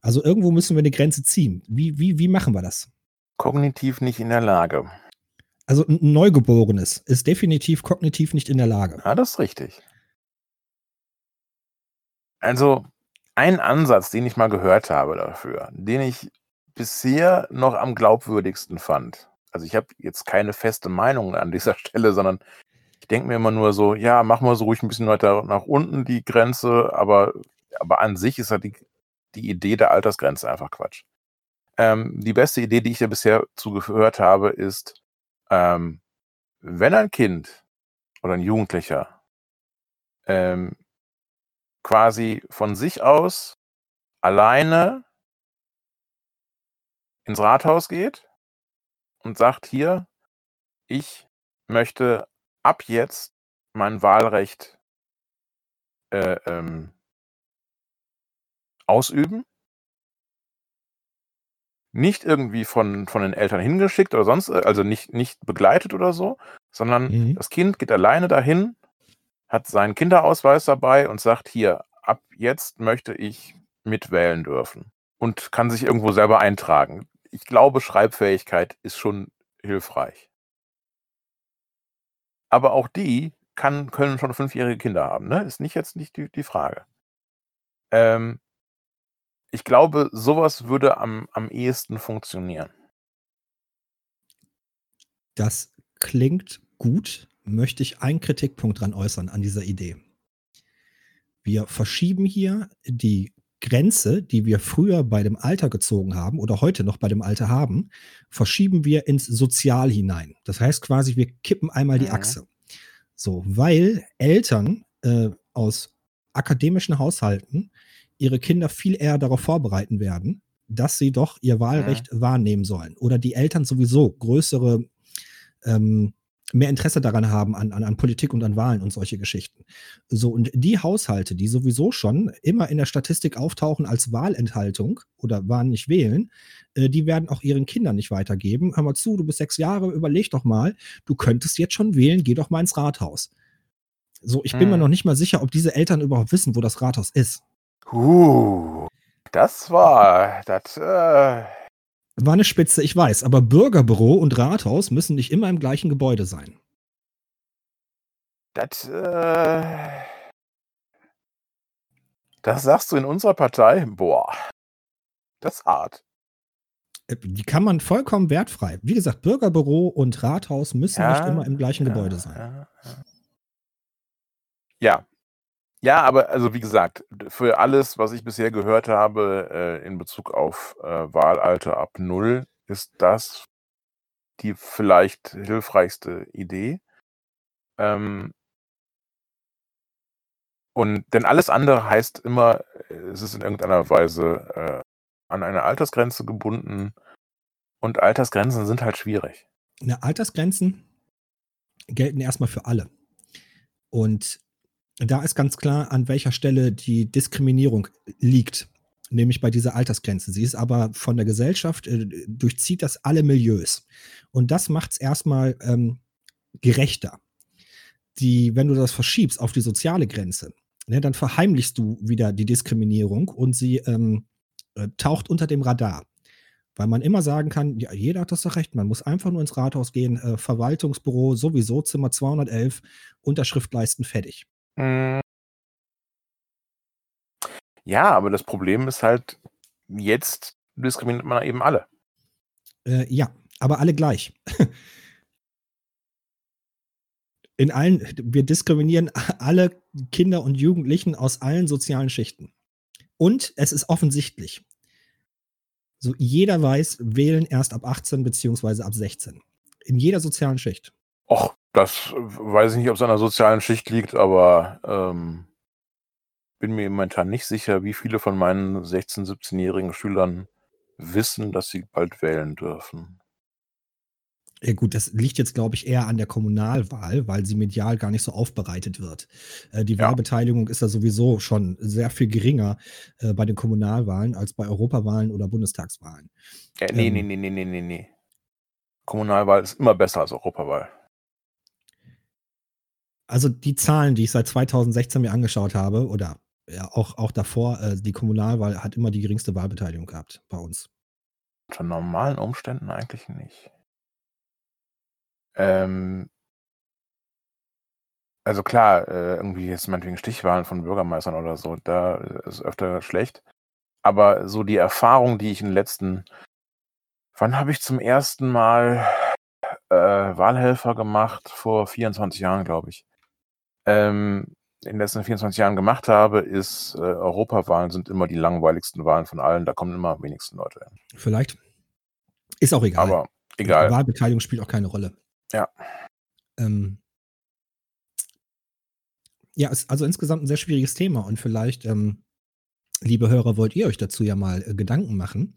Also irgendwo müssen wir eine Grenze ziehen. Wie, wie, wie machen wir das? Kognitiv nicht in der Lage. Also ein Neugeborenes ist definitiv kognitiv nicht in der Lage. Ja, das ist richtig. Also, ein Ansatz, den ich mal gehört habe dafür, den ich bisher noch am glaubwürdigsten fand. Also, ich habe jetzt keine feste Meinung an dieser Stelle, sondern ich denke mir immer nur so, ja, machen wir so ruhig ein bisschen weiter nach unten die Grenze, aber, aber an sich ist halt die, die Idee der Altersgrenze einfach Quatsch. Ähm, die beste Idee, die ich ja bisher zugehört habe, ist, ähm, wenn ein Kind oder ein Jugendlicher ähm, quasi von sich aus alleine ins Rathaus geht und sagt, hier, ich möchte ab jetzt mein Wahlrecht äh, ähm, ausüben. Nicht irgendwie von, von den Eltern hingeschickt oder sonst, äh, also nicht, nicht begleitet oder so, sondern Mhm. das Kind geht alleine dahin, hat seinen Kinderausweis dabei und sagt, hier, ab jetzt möchte ich mitwählen dürfen und kann sich irgendwo selber eintragen. Ich glaube, Schreibfähigkeit ist schon hilfreich. Aber auch die kann, können schon fünfjährige Kinder haben, ne? Ist nicht jetzt nicht die, die Frage. Ähm, ich glaube, sowas würde am, am ehesten funktionieren. Das klingt gut. Möchte ich einen Kritikpunkt dran äußern an dieser Idee. Wir verschieben hier die Grenze, die wir früher bei dem Alter gezogen haben oder heute noch bei dem Alter haben, verschieben wir ins Sozial hinein. Das heißt quasi, wir kippen einmal die Mhm. Achse. So, weil Eltern äh, aus akademischen Haushalten ihre Kinder viel eher darauf vorbereiten werden, dass sie doch ihr Wahlrecht wahrnehmen sollen. Oder die Eltern sowieso größere, ähm, mehr Interesse daran haben an, an, an Politik und an Wahlen und solche Geschichten. So, und die Haushalte, die sowieso schon immer in der Statistik auftauchen als Wahlenthaltung oder waren nicht wählen, äh, die werden auch ihren Kindern nicht weitergeben. Hör mal zu, du bist sechs Jahre, überleg doch mal, du könntest jetzt schon wählen, geh doch mal ins Rathaus. So, ich bin mir Hm. noch nicht mal sicher, ob diese Eltern überhaupt wissen, wo das Rathaus ist. Uh, das war, das, äh, War eine Spitze, ich weiß, aber Bürgerbüro und Rathaus müssen nicht immer im gleichen Gebäude sein. das, äh, das sagst du in unserer Partei? Boah, das ist hart. Äh, Die kann man vollkommen wertfrei. Wie gesagt, Bürgerbüro und Rathaus müssen nicht immer im gleichen ja, Gebäude sein. Ja, ja. Ja. Aber also wie gesagt, für alles, was ich bisher gehört habe äh, in Bezug auf äh, Wahlalter ab null, ist das die vielleicht hilfreichste Idee. Ähm, Und denn alles andere heißt immer, es ist in irgendeiner Weise äh, an eine Altersgrenze gebunden. Und Altersgrenzen sind halt schwierig. Na, Altersgrenzen gelten erstmal für alle. Und da ist ganz klar, an welcher Stelle die Diskriminierung liegt, nämlich bei dieser Altersgrenze. Sie ist aber von der Gesellschaft, äh, durchzieht das alle Milieus. Und das macht es erstmal ähm, gerechter. Die, wenn du das verschiebst auf die soziale Grenze, ne, dann verheimlichst du wieder die Diskriminierung und sie ähm, äh, taucht unter dem Radar. Weil man immer sagen kann, ja, jeder hat das doch recht, man muss einfach nur ins Rathaus gehen, äh, Verwaltungsbüro, sowieso Zimmer 211, Unterschrift leisten, fertig. Hm. Ja, aber das Problem ist halt, jetzt diskriminiert man eben alle. Äh, ja, aber alle gleich. In allen, wir diskriminieren alle Kinder und Jugendlichen aus allen sozialen Schichten. Und es ist offensichtlich. So, jeder weiß, wählen erst ab 18 beziehungsweise ab 16. In jeder sozialen Schicht. Och, das weiß ich nicht, ob es an der sozialen Schicht liegt, aber ähm, bin mir momentan nicht sicher, wie viele von meinen 16-, 17-jährigen Schülern wissen, dass sie bald wählen dürfen. Ja gut, das liegt jetzt, glaube ich, eher an der Kommunalwahl, weil sie medial gar nicht so aufbereitet wird. Äh, die Ja. Wahlbeteiligung ist da sowieso schon sehr viel geringer äh, bei den Kommunalwahlen als bei Europawahlen oder Bundestagswahlen. Äh, nee, Ähm. nee, nee, nee, nee, nee, nee. Kommunalwahl ist immer besser als Europawahl. Also die Zahlen, die ich seit 2016 mir angeschaut habe, oder ja, auch, auch davor, äh, die Kommunalwahl hat immer die geringste Wahlbeteiligung gehabt bei uns. Unter normalen Umständen eigentlich nicht. Ähm, also klar, äh, irgendwie jetzt meinetwegen Stichwahlen von Bürgermeistern oder so, da ist öfter schlecht. Aber so die Erfahrung, die ich in den letzten, wann habe ich zum ersten Mal äh, Wahlhelfer gemacht? Vor 24 Jahren, glaube ich. Ähm, in den letzten 24 Jahren gemacht habe, ist äh, Europawahlen sind immer die langweiligsten Wahlen von allen. Da kommen immer am wenigsten Leute hin. Vielleicht. Ist auch egal. Aber egal. Wahlbeteiligung spielt auch keine Rolle. Ja. Ähm, ja, ist also insgesamt ein sehr schwieriges Thema und vielleicht, ähm, liebe Hörer, wollt ihr euch dazu ja mal äh, Gedanken machen.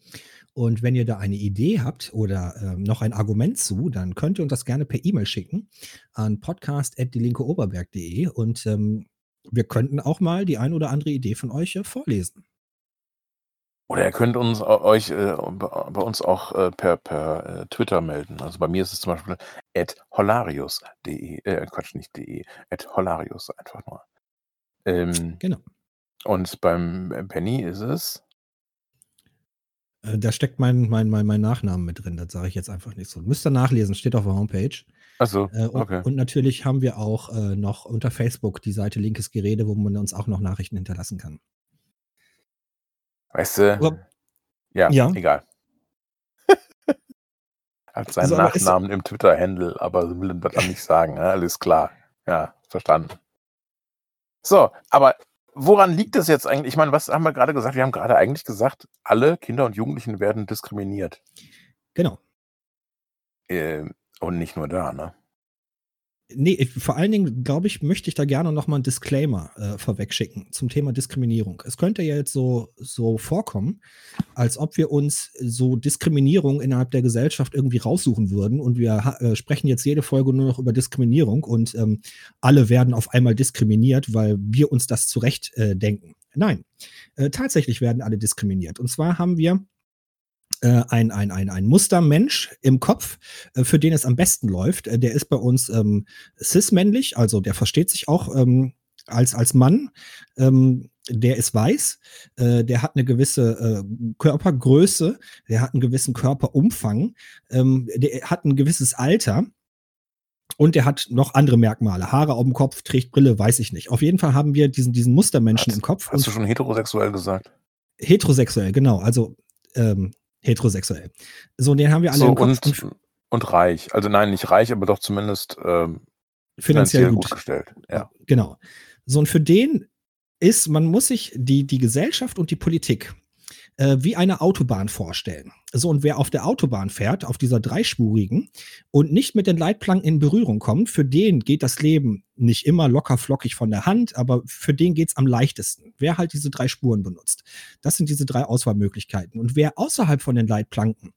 Und wenn ihr da eine Idee habt oder ähm, noch ein Argument zu, dann könnt ihr uns das gerne per E-Mail schicken an podcast.dielinkeoberberg.de und ähm, wir könnten auch mal die ein oder andere Idee von euch äh, vorlesen. Oder ihr könnt uns au- euch äh, bei uns auch äh, per, per äh, Twitter melden. Also bei mir ist es zum Beispiel at holarius.de, äh, Quatsch, nicht de, at holarius einfach nur. Ähm, Genau. und beim Penny ist es, Äh, da steckt mein, mein, mein, mein Nachnamen mit drin, das sage ich jetzt einfach nicht so. Müsst ihr nachlesen, steht auf der Homepage. achso, Äh, und, okay. und natürlich haben wir auch äh, noch unter Facebook die Seite Linkes Gerede, wo man uns auch noch Nachrichten hinterlassen kann. Weißt du, Aber- ja, Ja. egal. Hat seinen Also, Nachnamen im Twitter-Handle, aber will das dann nicht sagen. Ne? Alles klar. Ja, verstanden. So, aber woran liegt es jetzt eigentlich? Ich meine, was haben wir gerade gesagt? Wir haben gerade eigentlich gesagt, alle Kinder und Jugendlichen werden diskriminiert. Genau. Ähm, und nicht nur da, ne? Nee, vor allen Dingen, glaube ich, möchte ich da gerne noch mal einen Disclaimer äh, vorwegschicken zum Thema Diskriminierung. Es könnte ja jetzt so, so vorkommen, als ob wir uns so Diskriminierung innerhalb der Gesellschaft irgendwie raussuchen würden und wir äh, sprechen jetzt jede Folge nur noch über Diskriminierung und ähm, alle werden auf einmal diskriminiert, weil wir uns das zurecht äh, denken. Nein, äh, tatsächlich werden alle diskriminiert. Und zwar haben wir äh, ein, ein, ein, ein Mustermensch im Kopf, äh, für den es am besten läuft. Äh, der ist bei uns ähm, cis-männlich, also der versteht sich auch ähm, als, als Mann. Ähm, der ist weiß, äh, der hat eine gewisse äh, Körpergröße, der hat einen gewissen Körperumfang, ähm, der hat ein gewisses Alter. Und der hat noch andere Merkmale. Haare auf dem Kopf, trägt Brille, weiß ich nicht. Auf jeden Fall haben wir diesen, diesen Mustermenschen Hast- im Kopf. Hast du schon heterosexuell gesagt? heterosexuell, genau. Also ähm, heterosexuell. So, den haben wir alle So, im Kopf. und, und reich. Also nein, nicht reich, aber doch zumindest ähm, finanziell gut. gut gestellt. Ja. Genau. So, und für den ist, man muss sich die, die Gesellschaft und die Politik äh, wie eine Autobahn vorstellen. So, und wer auf der Autobahn fährt, auf dieser dreispurigen und nicht mit den Leitplanken in Berührung kommt, für den geht das Leben nicht immer locker flockig von der Hand, aber für den geht's am leichtesten. Wer halt diese drei Spuren benutzt. Das sind diese drei Auswahlmöglichkeiten. Und wer außerhalb von den Leitplanken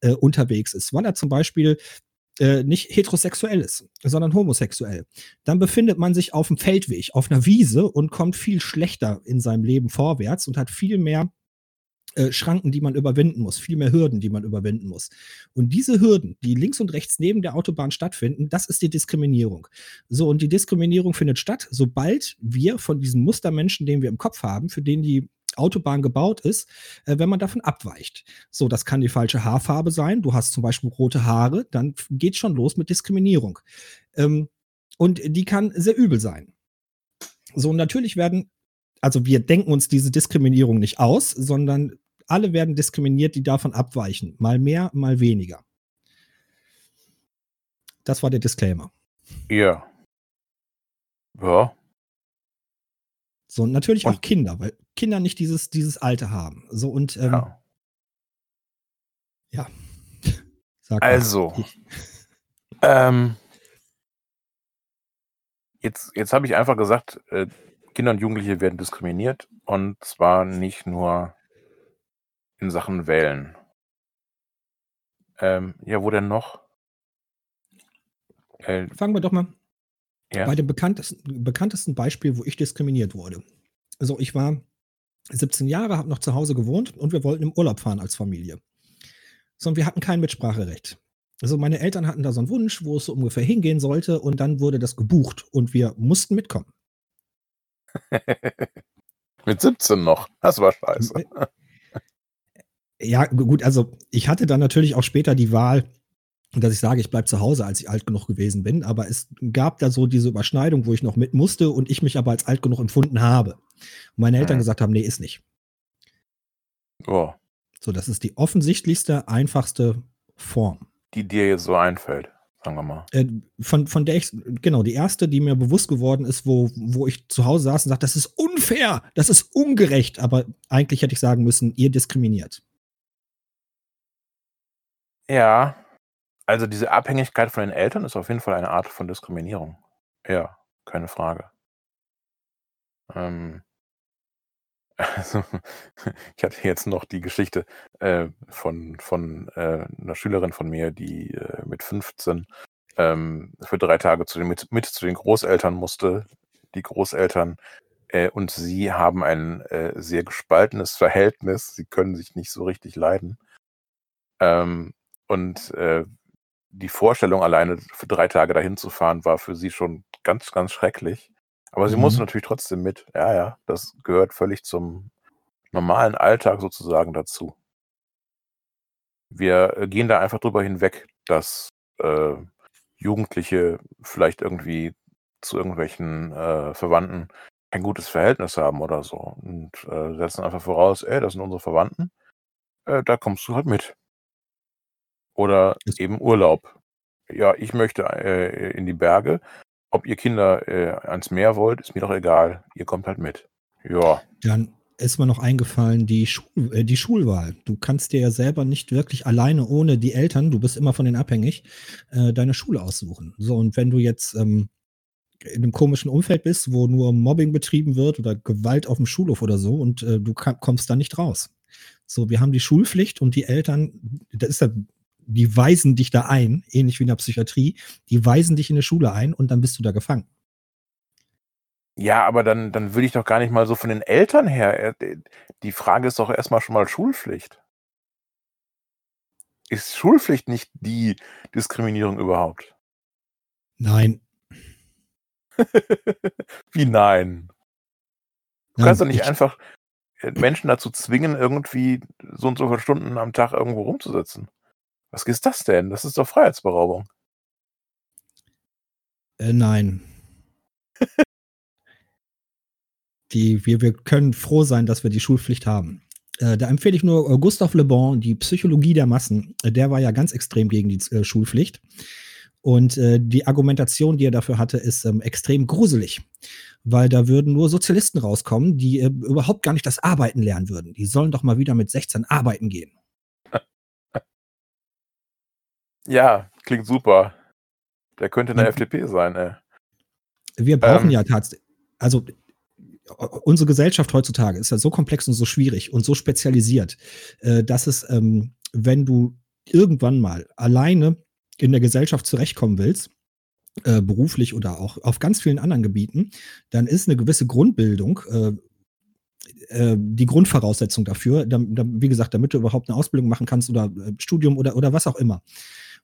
äh, unterwegs ist, weil er zum Beispiel äh, nicht heterosexuell ist, sondern homosexuell, dann befindet man sich auf dem Feldweg, auf einer Wiese und kommt viel schlechter in seinem Leben vorwärts und hat viel mehr äh, Schranken, die man überwinden muss, viel mehr Hürden, die man überwinden muss. Und diese Hürden, die links und rechts neben der Autobahn stattfinden, das ist die Diskriminierung. So, und die Diskriminierung findet statt, sobald wir von diesem Mustermenschen, den wir im Kopf haben, für den die Autobahn gebaut ist, äh, wenn man davon abweicht. So, das kann die falsche Haarfarbe sein. Du hast zum Beispiel rote Haare, dann geht schon los mit Diskriminierung. Ähm, und die kann sehr übel sein. So, natürlich werden, also wir denken uns diese Diskriminierung nicht aus, sondern alle werden diskriminiert, die davon abweichen. Mal mehr, mal weniger. Das war der Disclaimer. Ja. Ja. So, und natürlich Und- auch Kinder, weil Kinder nicht dieses, dieses Alter haben. So, und ähm, ja. ja. Sag. Also, ähm, jetzt, jetzt habe ich einfach gesagt, äh, Kinder und Jugendliche werden diskriminiert und zwar nicht nur in Sachen Wählen. Ähm, ja, wo denn noch? Äh, Fangen wir doch mal ja. bei dem bekanntesten, bekanntesten Beispiel, wo ich diskriminiert wurde. Also ich war 17 Jahre, habe noch zu Hause gewohnt und wir wollten im Urlaub fahren als Familie. So, und wir hatten kein Mitspracherecht. Also meine Eltern hatten da so einen Wunsch, wo es so ungefähr hingehen sollte und dann wurde das gebucht und wir mussten mitkommen. Mit 17 noch. Das war scheiße. Ja, gu- gut, also ich hatte dann natürlich auch später die Wahl, dass ich sage, ich bleibe zu Hause, als ich alt genug gewesen bin. Aber es gab da so diese Überschneidung, wo ich noch mit musste und ich mich aber als alt genug empfunden habe. Und meine Eltern Mhm. gesagt haben, nee, ist nicht. Oh, So, das ist die offensichtlichste, einfachste Form. die dir jetzt so einfällt, sagen wir mal. Äh, von, von der ich, genau, die erste, die mir bewusst geworden ist, wo, wo ich zu Hause saß und sagte, das ist unfair, das ist ungerecht. Aber eigentlich hätte ich sagen müssen, ihr diskriminiert. Ja, also diese Abhängigkeit von den Eltern ist auf jeden Fall eine Art von Diskriminierung. Ja, keine Frage. Ähm, also, ich hatte jetzt noch die Geschichte äh, von, von äh, einer Schülerin von mir, die äh, mit 15 ähm, für drei Tage zu den, mit, mit zu den Großeltern musste. Die Großeltern äh, und sie haben ein äh, sehr gespaltenes Verhältnis. Sie können sich nicht so richtig leiden. Ähm, und äh, die Vorstellung, alleine für drei Tage dahin zu fahren, war für sie schon ganz, ganz schrecklich. Aber sie Mhm. musste natürlich trotzdem mit. Ja, ja, das gehört völlig zum normalen Alltag sozusagen dazu. Wir äh, gehen da einfach drüber hinweg, dass äh, Jugendliche vielleicht irgendwie zu irgendwelchen äh, Verwandten kein gutes Verhältnis haben oder so. Und äh, setzen einfach voraus, ey, das sind unsere Verwandten, äh, da kommst du halt mit. Oder eben Urlaub. Ja, ich möchte äh, in die Berge. Ob ihr Kinder äh, ans Meer wollt, ist mir doch egal. Ihr kommt halt mit. Ja, Dann ist mir noch eingefallen, die, Schul äh, die Schulwahl. Du kannst dir ja selber nicht wirklich alleine ohne die Eltern, du bist immer von denen abhängig, äh, deine Schule aussuchen. So, und wenn du jetzt ähm, in einem komischen Umfeld bist, wo nur Mobbing betrieben wird oder Gewalt auf dem Schulhof oder so und äh, du kommst da nicht raus. So, wir haben die Schulpflicht und die Eltern, das ist ja, die weisen dich da ein, ähnlich wie in der Psychiatrie, die weisen dich in eine Schule ein und dann bist du da gefangen. Ja, aber dann, dann würde ich doch gar nicht mal so von den Eltern her. äh, Die Frage ist doch erstmal schon mal Schulpflicht. Ist Schulpflicht nicht die Diskriminierung überhaupt? Nein. Wie nein? Du nein, kannst doch nicht ich- einfach äh, Menschen dazu zwingen, irgendwie so und so viele Stunden am Tag irgendwo rumzusitzen. Was ist das denn? Das ist doch Freiheitsberaubung. Äh, nein. die, wir, wir können froh sein, dass wir die Schulpflicht haben. Äh, da empfehle ich nur äh, Gustav Le Bon, die Psychologie der Massen. Äh, der war ja ganz extrem gegen die äh, Schulpflicht. Und äh, die Argumentation, die er dafür hatte, ist ähm, extrem gruselig, weil da würden nur Sozialisten rauskommen, die überhaupt gar nicht das Arbeiten lernen würden. Die sollen doch mal wieder mit 16 arbeiten gehen. Ja, klingt super. Der könnte eine Man- FDP sein, ey. Wir brauchen Ähm. ja tatsächlich, also unsere Gesellschaft heutzutage ist ja so komplex und so schwierig und so spezialisiert, äh, dass es, ähm, wenn du irgendwann mal alleine in der Gesellschaft zurechtkommen willst, äh, beruflich oder auch auf ganz vielen anderen Gebieten, dann ist eine gewisse Grundbildung äh, die Grundvoraussetzung dafür, wie gesagt, damit du überhaupt eine Ausbildung machen kannst oder Studium oder, oder was auch immer.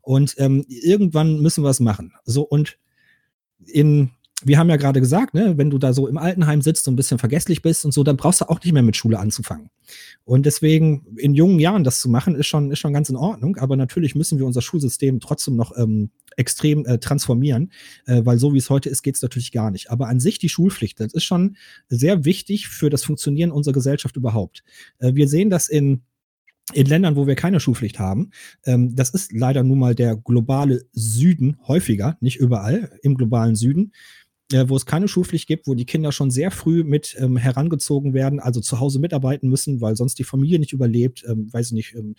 Und ähm, irgendwann müssen wir es machen. So, und in, wir haben ja gerade gesagt, ne, wenn du da so im Altenheim sitzt und ein bisschen vergesslich bist und so, dann brauchst du auch nicht mehr mit Schule anzufangen. Und deswegen in jungen Jahren das zu machen, ist schon, ist schon ganz in Ordnung. Aber natürlich müssen wir unser Schulsystem trotzdem noch ähm, extrem äh, transformieren, äh, weil so wie es heute ist, geht es natürlich gar nicht. Aber an sich die Schulpflicht, das ist schon sehr wichtig für das Funktionieren unserer Gesellschaft überhaupt. Äh, wir sehen das in in Ländern, wo wir keine Schulpflicht haben, ähm, das ist leider nun mal der globale Süden häufiger, nicht überall, im globalen Süden, äh, wo es keine Schulpflicht gibt, wo die Kinder schon sehr früh mit ähm, herangezogen werden, also zu Hause mitarbeiten müssen, weil sonst die Familie nicht überlebt, ähm, weiß ich nicht, ähm,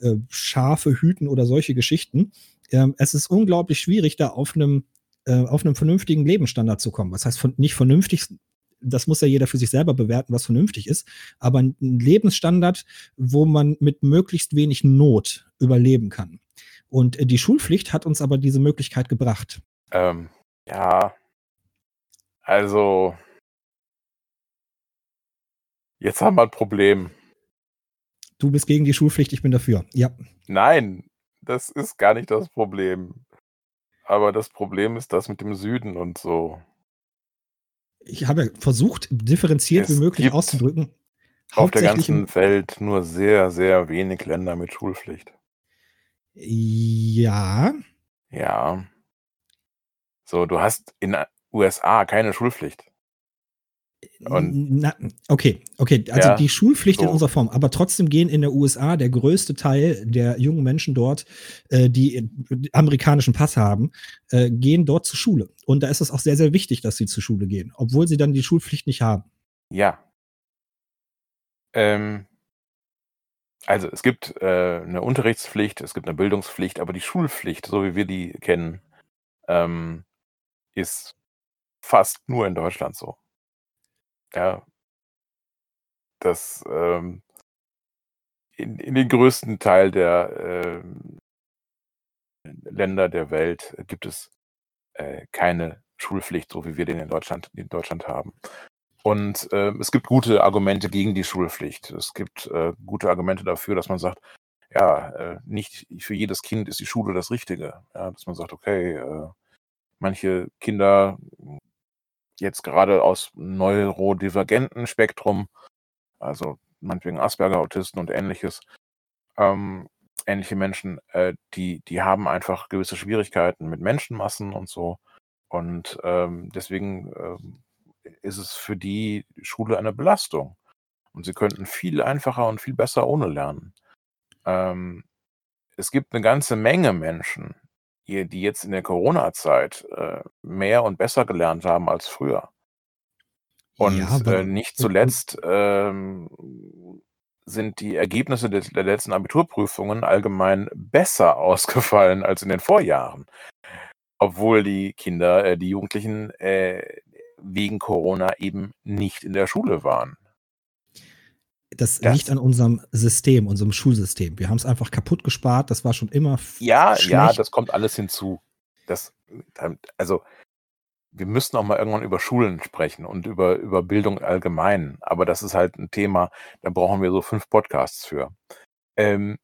äh, Schafe hüten oder solche Geschichten. Ähm, es ist unglaublich schwierig, da auf einem äh, auf einem vernünftigen Lebensstandard zu kommen. Was heißt von, nicht vernünftig, das muss ja jeder für sich selber bewerten, was vernünftig ist, aber ein Lebensstandard, wo man mit möglichst wenig Not überleben kann. Und äh, die Schulpflicht hat uns aber diese Möglichkeit gebracht. Ähm, ja. Also. Jetzt haben wir ein Problem. Du bist gegen die Schulpflicht, ich bin dafür. Ja. Nein, das ist gar nicht das Problem. Aber das Problem ist das mit dem Süden und so. Ich habe versucht, differenziert Es wie möglich auszudrücken. Auf der ganzen Welt nur sehr, sehr wenig Länder mit Schulpflicht. Ja, Ja. So, du hast in den USA keine Schulpflicht. Und- Na, okay, okay. Also Ja, die Schulpflicht in so. unserer Form, aber trotzdem gehen in der USA der größte Teil der jungen Menschen dort, äh, die amerikanischen Pass haben, äh, gehen dort zur Schule. Und da ist es auch sehr, sehr wichtig, dass sie zur Schule gehen, obwohl sie dann die Schulpflicht nicht haben. Ja. Ähm, also es gibt äh, eine Unterrichtspflicht, es gibt eine Bildungspflicht, aber die Schulpflicht, so wie wir die kennen, ähm, ist fast nur in Deutschland so. Ja. Das ähm, in, in den größten Teil der ähm, Länder der Welt gibt es äh, keine Schulpflicht, so wie wir den in Deutschland, in Deutschland haben. Und äh, es gibt gute Argumente gegen die Schulpflicht. Es gibt äh, gute Argumente dafür, dass man sagt, ja, äh, nicht für jedes Kind ist die Schule das Richtige. Ja, dass man sagt, okay, äh, manche Kinder jetzt gerade aus neurodivergenten Spektrum, also meinetwegen Asperger, Autisten und ähnliches, ähm, ähnliche Menschen, äh, die, die haben einfach gewisse Schwierigkeiten mit Menschenmassen und so. Und ähm, deswegen ähm, ist es für die Schule eine Belastung. Und sie könnten viel einfacher und viel besser ohne lernen. Ähm, es gibt eine ganze Menge Menschen, die, die jetzt in der Corona-Zeit äh, mehr und besser gelernt haben als früher. Und Ja, äh, nicht zuletzt ähm, sind die Ergebnisse des, der letzten Abiturprüfungen allgemein besser ausgefallen als in den Vorjahren. Obwohl die Kinder, äh, die Jugendlichen äh, wegen Corona eben nicht in der Schule waren. Das, Das- liegt an unserem System, unserem Schulsystem. Wir haben es einfach kaputt gespart. Das war schon immer Ja, schlecht. ja, das kommt alles hinzu. Das, also, wir müssen auch mal irgendwann über Schulen sprechen und über, über Bildung allgemein. Aber das ist halt ein Thema, da brauchen wir so fünf Podcasts für. Ähm,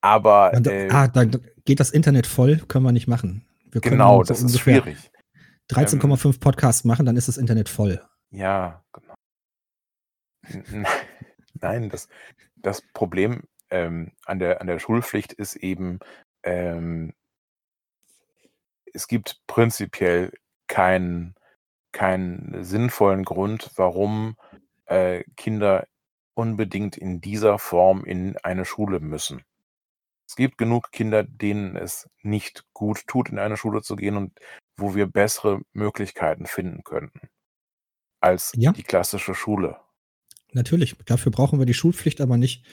aber Und, äh, ah, da geht das Internet voll, können wir nicht machen. Wir können genau, so das ist schwierig. 13,5 Podcasts machen, dann ist das Internet voll. Ja, genau. Nein, das, das Problem ähm, an, der, an der Schulpflicht ist eben, ähm, es gibt prinzipiell keinen keinen sinnvollen Grund, warum äh, Kinder unbedingt in dieser Form in eine Schule müssen. Es gibt genug Kinder, denen es nicht gut tut, in eine Schule zu gehen und wo wir bessere Möglichkeiten finden könnten als Ja. die klassische Schule. Natürlich, dafür brauchen wir die Schulpflicht aber nicht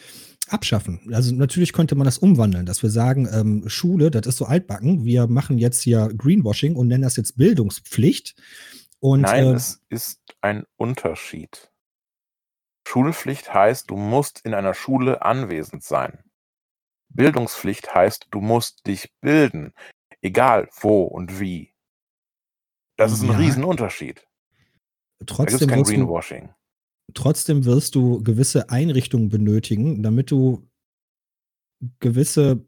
abschaffen. Also natürlich könnte man das umwandeln, dass wir sagen, ähm, Schule, das ist so altbacken, wir machen jetzt hier Greenwashing und nennen das jetzt Bildungspflicht. Und Nein, äh, es ist ein Unterschied. Schulpflicht heißt, du musst in einer Schule anwesend sein. Bildungspflicht heißt, du musst dich bilden, egal wo und wie. Das ist ein Ja. Riesenunterschied. Da gibt es trotzdem kein Greenwashing. Trotzdem wirst du gewisse Einrichtungen benötigen, damit du gewisse,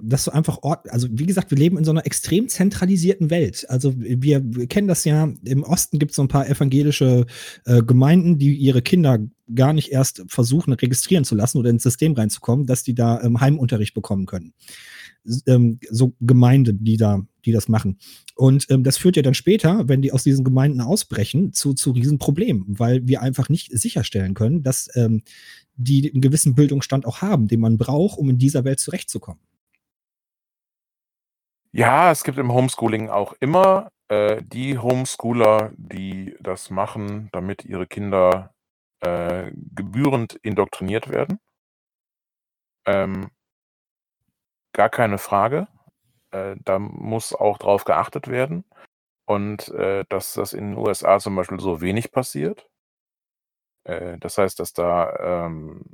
dass du einfach Ort, also wie gesagt, wir leben in so einer extrem zentralisierten Welt. Also wir, wir kennen das ja, im Osten gibt es so ein paar evangelische äh, Gemeinden, die ihre Kinder gar nicht erst versuchen, registrieren zu lassen oder ins System reinzukommen, dass die da ähm, Heimunterricht bekommen können. Ähm, so Gemeinden, die da, die das machen. Und ähm, das führt ja dann später, wenn die aus diesen Gemeinden ausbrechen, zu, zu Riesenproblemen, weil wir einfach nicht sicherstellen können, dass ähm, die einen gewissen Bildungsstand auch haben, den man braucht, um in dieser Welt zurechtzukommen. Ja, es gibt im Homeschooling auch immer äh, die Homeschooler, die das machen, damit ihre Kinder äh, gebührend indoktriniert werden. Ähm, gar keine Frage. Äh, da muss auch drauf geachtet werden. Und äh, dass das in den USA zum Beispiel so wenig passiert. Äh, das heißt, dass da ähm,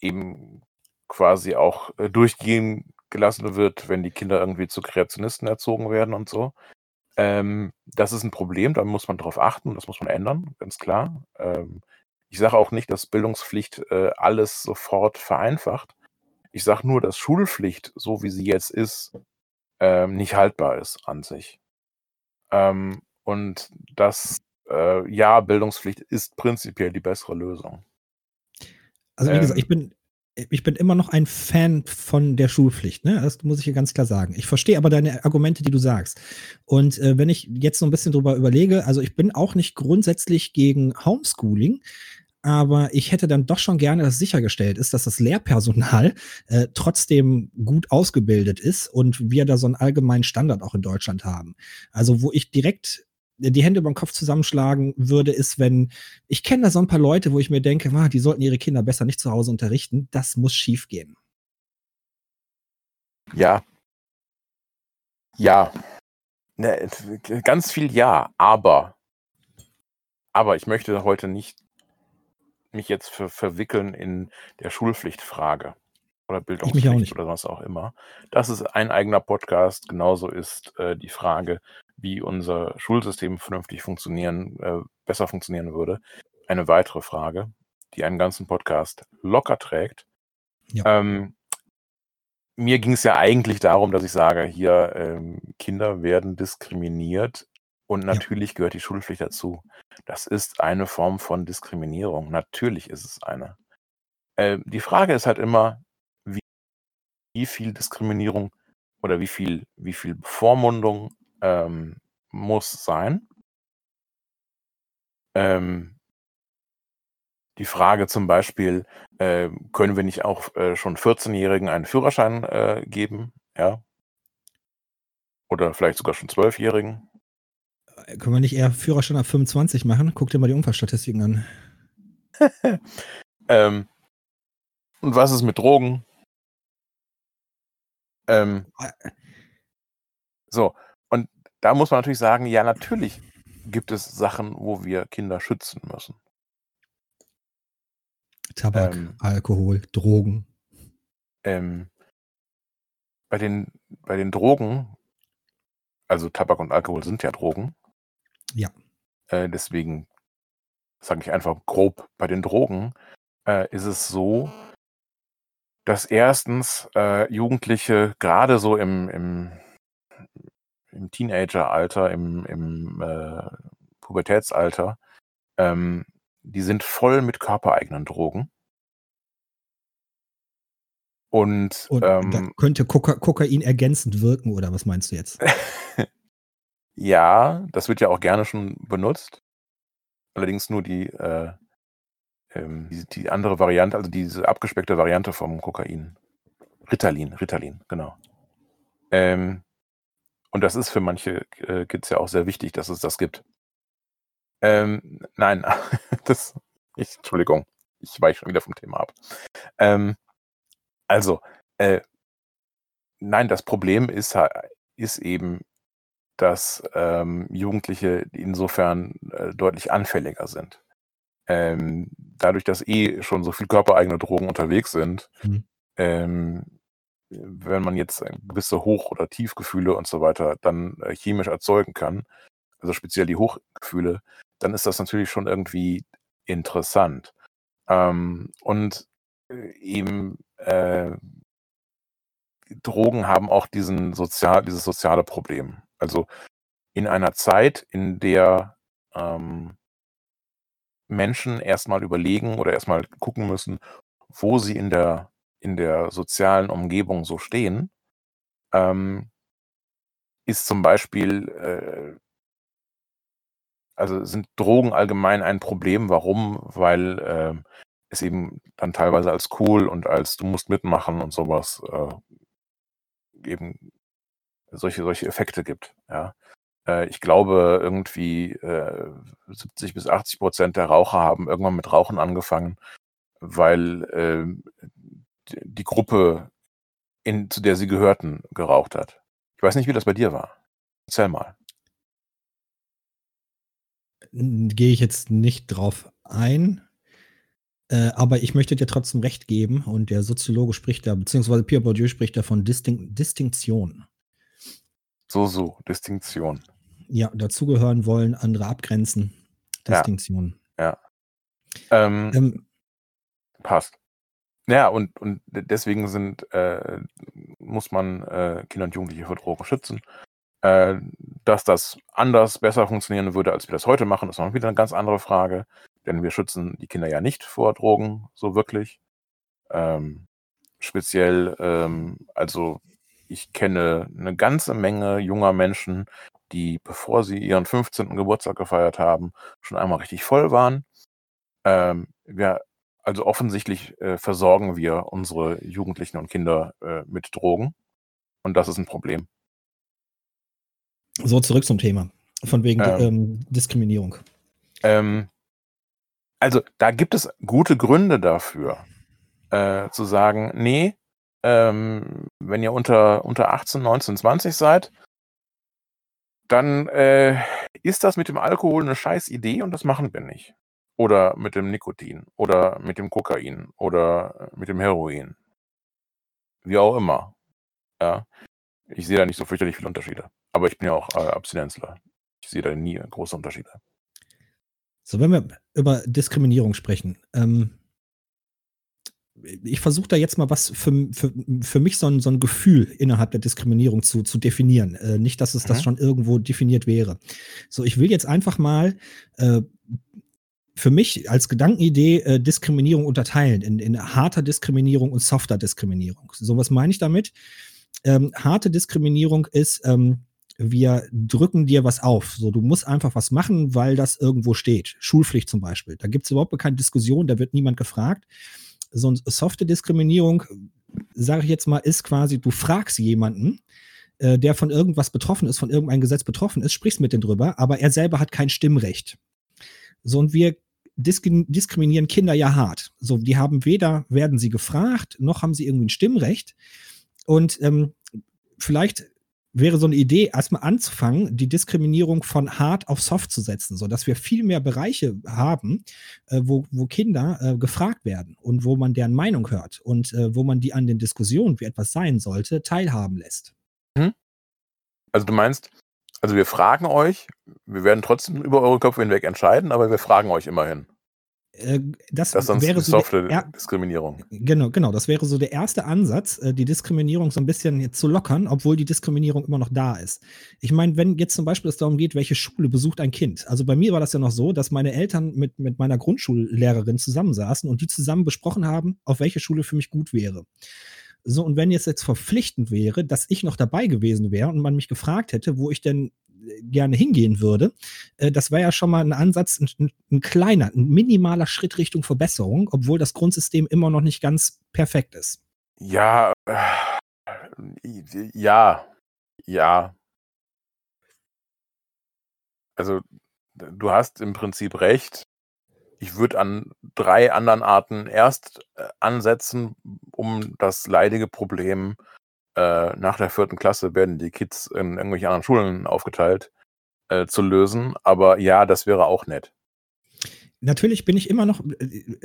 eben quasi auch äh, durchgehen gelassen wird, wenn die Kinder irgendwie zu Kreationisten erzogen werden und so. Ähm, das ist ein Problem, da muss man drauf achten, das muss man ändern, ganz klar. Ähm, ich sage auch nicht, dass Bildungspflicht äh, alles sofort vereinfacht. Ich sage nur, dass Schulpflicht, so wie sie jetzt ist, ähm, nicht haltbar ist an sich. Ähm, und dass, äh, ja, Bildungspflicht ist prinzipiell die bessere Lösung. Also wie gesagt, Ähm. ich bin, ich bin immer noch ein Fan von der Schulpflicht, ne? Das muss ich hier ganz klar sagen. Ich verstehe aber deine Argumente, die du sagst. Und äh, wenn ich jetzt so ein bisschen drüber überlege, also ich bin auch nicht grundsätzlich gegen Homeschooling, aber ich hätte dann doch schon gerne, dass sichergestellt ist, dass das Lehrpersonal äh, trotzdem gut ausgebildet ist und wir da so einen allgemeinen Standard auch in Deutschland haben. Also wo ich direkt die Hände über den Kopf zusammenschlagen würde, ist, wenn ich kenne da so ein paar Leute, wo ich mir denke, ah, die sollten ihre Kinder besser nicht zu Hause unterrichten. Das muss schief gehen. Ja. Ja. Ne, ganz viel ja, aber. Aber ich möchte heute nicht mich jetzt ver verwickeln in der Schulpflichtfrage oder Bildungspflicht oder was auch immer. Das ist ein eigener Podcast. Genauso ist äh, die Frage, wie unser Schulsystem vernünftig funktionieren, äh, besser funktionieren würde, eine weitere Frage, die einen ganzen Podcast locker trägt. Ja. Ähm, mir ging es ja eigentlich darum, dass ich sage, hier ähm, Kinder werden diskriminiert und Ja. natürlich gehört die Schulpflicht dazu. Das ist eine Form von Diskriminierung. Natürlich ist es eine. Äh, die Frage ist halt immer, wie, wie viel Diskriminierung oder wie viel, wie viel Bevormundung ähm, muss sein. Ähm, die Frage zum Beispiel, äh, können wir nicht auch äh, schon 14-Jährigen einen Führerschein äh, geben? Ja. Oder vielleicht sogar schon 12-Jährigen. Äh, Können wir nicht eher Führerschein ab 25 machen? Guck dir mal die Unfallstatistiken an. ähm, und was ist mit Drogen? Ähm, Äh. so, und da muss man natürlich sagen, ja, natürlich gibt es Sachen, wo wir Kinder schützen müssen. Tabak, Ähm. Alkohol, Drogen. Ähm, bei, den, bei den Drogen, also Tabak und Alkohol sind ja Drogen. Ja. Äh, deswegen sage ich einfach grob, bei den Drogen äh, ist es so, dass erstens äh, Jugendliche gerade so im, im, im Teenageralter, im, im äh, Pubertätsalter, ähm, die sind voll mit körpereigenen Drogen. Und, Und da ähm, könnte Koka Kokain ergänzend wirken, oder was meinst du jetzt? ja, das wird ja auch gerne schon benutzt. Allerdings nur die, äh, ähm, die, die andere Variante, also diese abgespeckte Variante vom Kokain. Ritalin, Ritalin, genau. Ähm, und das ist für manche äh, Kids ja auch sehr wichtig, dass es das gibt. Ähm, nein, das, ich, Entschuldigung, ich weiche schon wieder vom Thema ab. Ähm, also, äh, nein, das Problem ist, ist eben, dass ähm, Jugendliche insofern äh, deutlich anfälliger sind. Ähm, dadurch, dass eh schon so viel körpereigene Drogen unterwegs sind, mhm. ähm, wenn man jetzt gewisse Hoch- oder Tiefgefühle und so weiter dann äh, chemisch erzeugen kann, also speziell die Hochgefühle, dann ist das natürlich schon irgendwie interessant. Ähm, und äh, eben äh, Drogen haben auch diesen sozial, dieses soziale Problem. Also in einer Zeit, in der ähm, Menschen erstmal überlegen oder erstmal gucken müssen, wo sie in der, in der sozialen Umgebung so stehen, ähm, ist zum Beispiel, äh, also sind Drogen allgemein ein Problem. Warum? Weil äh, es eben dann teilweise als cool und als du musst mitmachen und sowas äh, eben solche, solche Effekte gibt. Ja. Äh, ich glaube, irgendwie äh, 70 bis 80 Prozent der Raucher haben irgendwann mit Rauchen angefangen, weil äh, die Gruppe, in, zu der sie gehörten, geraucht hat. Ich weiß nicht, wie das bei dir war. Erzähl mal. Gehe ich jetzt nicht drauf ein. Äh, aber ich möchte dir trotzdem recht geben und der Soziologe spricht da, beziehungsweise Pierre Bourdieu spricht da von Distin Distinktion. So, so, Distinktion. Ja, dazugehören wollen, andere abgrenzen. Distinktion. Ja. ja. Ähm, ähm, passt. Ja, und, und deswegen sind, äh, muss man äh, Kinder und Jugendliche vor Drogen schützen. Äh, dass das anders, besser funktionieren würde, als wir das heute machen, ist noch wieder eine ganz andere Frage. Denn wir schützen die Kinder ja nicht vor Drogen so wirklich. Ähm, speziell, ähm, also ich kenne eine ganze Menge junger Menschen, die, bevor sie ihren 15. Geburtstag gefeiert haben, schon einmal richtig voll waren. Ähm, wir, also offensichtlich äh, versorgen wir unsere Jugendlichen und Kinder äh, mit Drogen. Und das ist ein Problem. So, zurück zum Thema. Von wegen ähm, ähm, Diskriminierung. Ähm, also da gibt es gute Gründe dafür, äh, zu sagen, nee, ähm, wenn ihr unter, unter 18, 19, 20 seid, dann äh, ist das mit dem Alkohol eine scheiß Idee und das machen wir nicht. Oder mit dem Nikotin oder mit dem Kokain oder mit dem Heroin. Wie auch immer. Ja. Ich sehe da nicht so fürchterlich viele Unterschiede. Aber ich bin ja auch äh, Abstinenzler. Ich sehe da nie große Unterschiede. So, wenn wir über Diskriminierung sprechen, ähm, ich versuche da jetzt mal was für, für, für mich so ein, so ein Gefühl innerhalb der Diskriminierung zu, zu definieren. Äh, nicht, dass es mhm. das schon irgendwo definiert wäre. So, ich will jetzt einfach mal äh, für mich als Gedankenidee äh, Diskriminierung unterteilen in, in harter Diskriminierung und softer Diskriminierung. So, was meine ich damit? Ähm, harte Diskriminierung ist, ähm, wir drücken dir was auf. So, du musst einfach was machen, weil das irgendwo steht. Schulpflicht zum Beispiel. Da gibt es überhaupt keine Diskussion, da wird niemand gefragt. So eine softe Diskriminierung, sage ich jetzt mal, ist quasi, du fragst jemanden, äh, der von irgendwas betroffen ist, von irgendeinem Gesetz betroffen ist, sprichst mit dem drüber, aber er selber hat kein Stimmrecht. So, und wir diskriminieren Kinder ja hart. So, die haben weder werden sie gefragt, noch haben sie irgendwie ein Stimmrecht. Und ähm, vielleicht wäre so eine Idee, erstmal anzufangen, die Diskriminierung von hart auf soft zu setzen, sodass wir viel mehr Bereiche haben, äh, wo, wo Kinder äh, gefragt werden und wo man deren Meinung hört und äh, wo man die an den Diskussionen, wie etwas sein sollte, teilhaben lässt. Mhm. Also du meinst, also wir fragen euch, wir werden trotzdem über eure Köpfe hinweg entscheiden, aber wir fragen euch immerhin. Äh, das, das wäre so softe der, Diskriminierung. Genau, genau. Das wäre so der erste Ansatz, äh, die Diskriminierung so ein bisschen zu lockern, obwohl die Diskriminierung immer noch da ist. Ich meine, wenn jetzt zum Beispiel es darum geht, welche Schule besucht ein Kind. Also bei mir war das ja noch so, dass meine Eltern mit, mit meiner Grundschullehrerin zusammensaßen und die zusammen besprochen haben, auf welche Schule für mich gut wäre. So, und wenn jetzt jetzt verpflichtend wäre, dass ich noch dabei gewesen wäre und man mich gefragt hätte, wo ich denn gerne hingehen würde. Äh, das wäre ja schon mal ein Ansatz, ein, ein, kleiner, ein minimaler Schritt Richtung Verbesserung, obwohl das Grundsystem immer noch nicht ganz perfekt ist. Ja, äh, ja, ja. Also, du hast im Prinzip recht. Ich würde an drei anderen Arten erst äh, ansetzen, um das leidige Problem äh, nach der vierten Klasse werden die Kids in irgendwelche anderen Schulen aufgeteilt, äh, zu lösen. Aber ja, das wäre auch nett natürlich bin ich immer noch,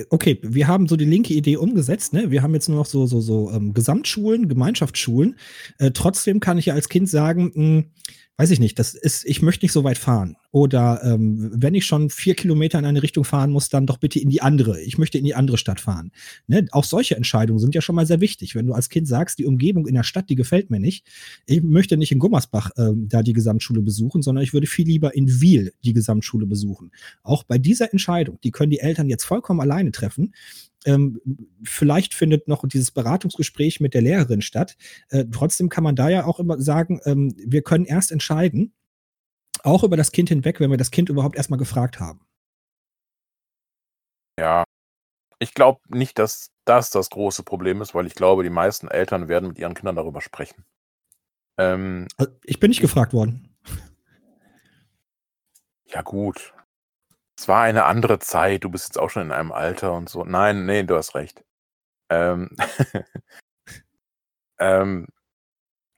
okay, wir haben so die linke Idee umgesetzt, ne? Wir haben jetzt nur noch so, so, so ähm, Gesamtschulen, Gemeinschaftsschulen. Äh, trotzdem kann ich ja als Kind sagen, mh, hm, weiß ich nicht, das ist, ich möchte nicht so weit fahren. Oder ähm, wenn ich schon vier Kilometer in eine Richtung fahren muss, dann doch bitte in die andere. Ich möchte in die andere Stadt fahren. Ne? Auch solche Entscheidungen sind ja schon mal sehr wichtig. Wenn du als Kind sagst, die Umgebung in der Stadt, die gefällt mir nicht, ich möchte nicht in Gummersbach ähm, da die Gesamtschule besuchen, sondern ich würde viel lieber in Wiel die Gesamtschule besuchen. Auch bei dieser Entscheidung, die können die Eltern jetzt vollkommen alleine treffen ähm, vielleicht findet noch dieses Beratungsgespräch mit der Lehrerin statt. Äh, trotzdem kann man da ja auch immer sagen, ähm, wir können erst entscheiden, auch über das Kind hinweg, wenn wir das Kind überhaupt erstmal gefragt haben. Ja, ich glaube nicht, dass das das große Problem ist, weil ich glaube, die meisten Eltern werden mit ihren Kindern darüber sprechen. Ähm, also, ich bin nicht gefragt worden. Ja, gut. Es war eine andere Zeit, du bist jetzt auch schon in einem Alter und so. Nein, nee, du hast recht. Ähm, ähm,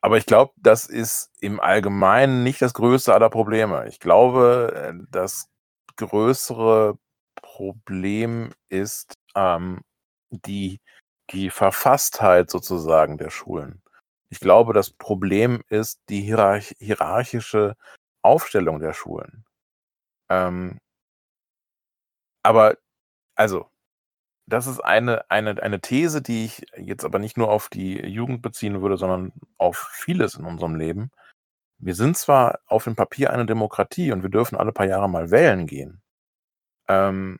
aber ich glaube, das ist im Allgemeinen nicht das größte aller Probleme. Ich glaube, äh, das größere Problem ist ähm, die, die Verfasstheit sozusagen der Schulen. Ich glaube, das Problem ist die hierarch hierarchische Aufstellung der Schulen. Ähm, aber, also, das ist eine, eine, eine These, die ich jetzt aber nicht nur auf die Jugend beziehen würde, sondern auf vieles in unserem Leben. Wir sind zwar auf dem Papier eine Demokratie und wir dürfen alle paar Jahre mal wählen gehen. Ähm,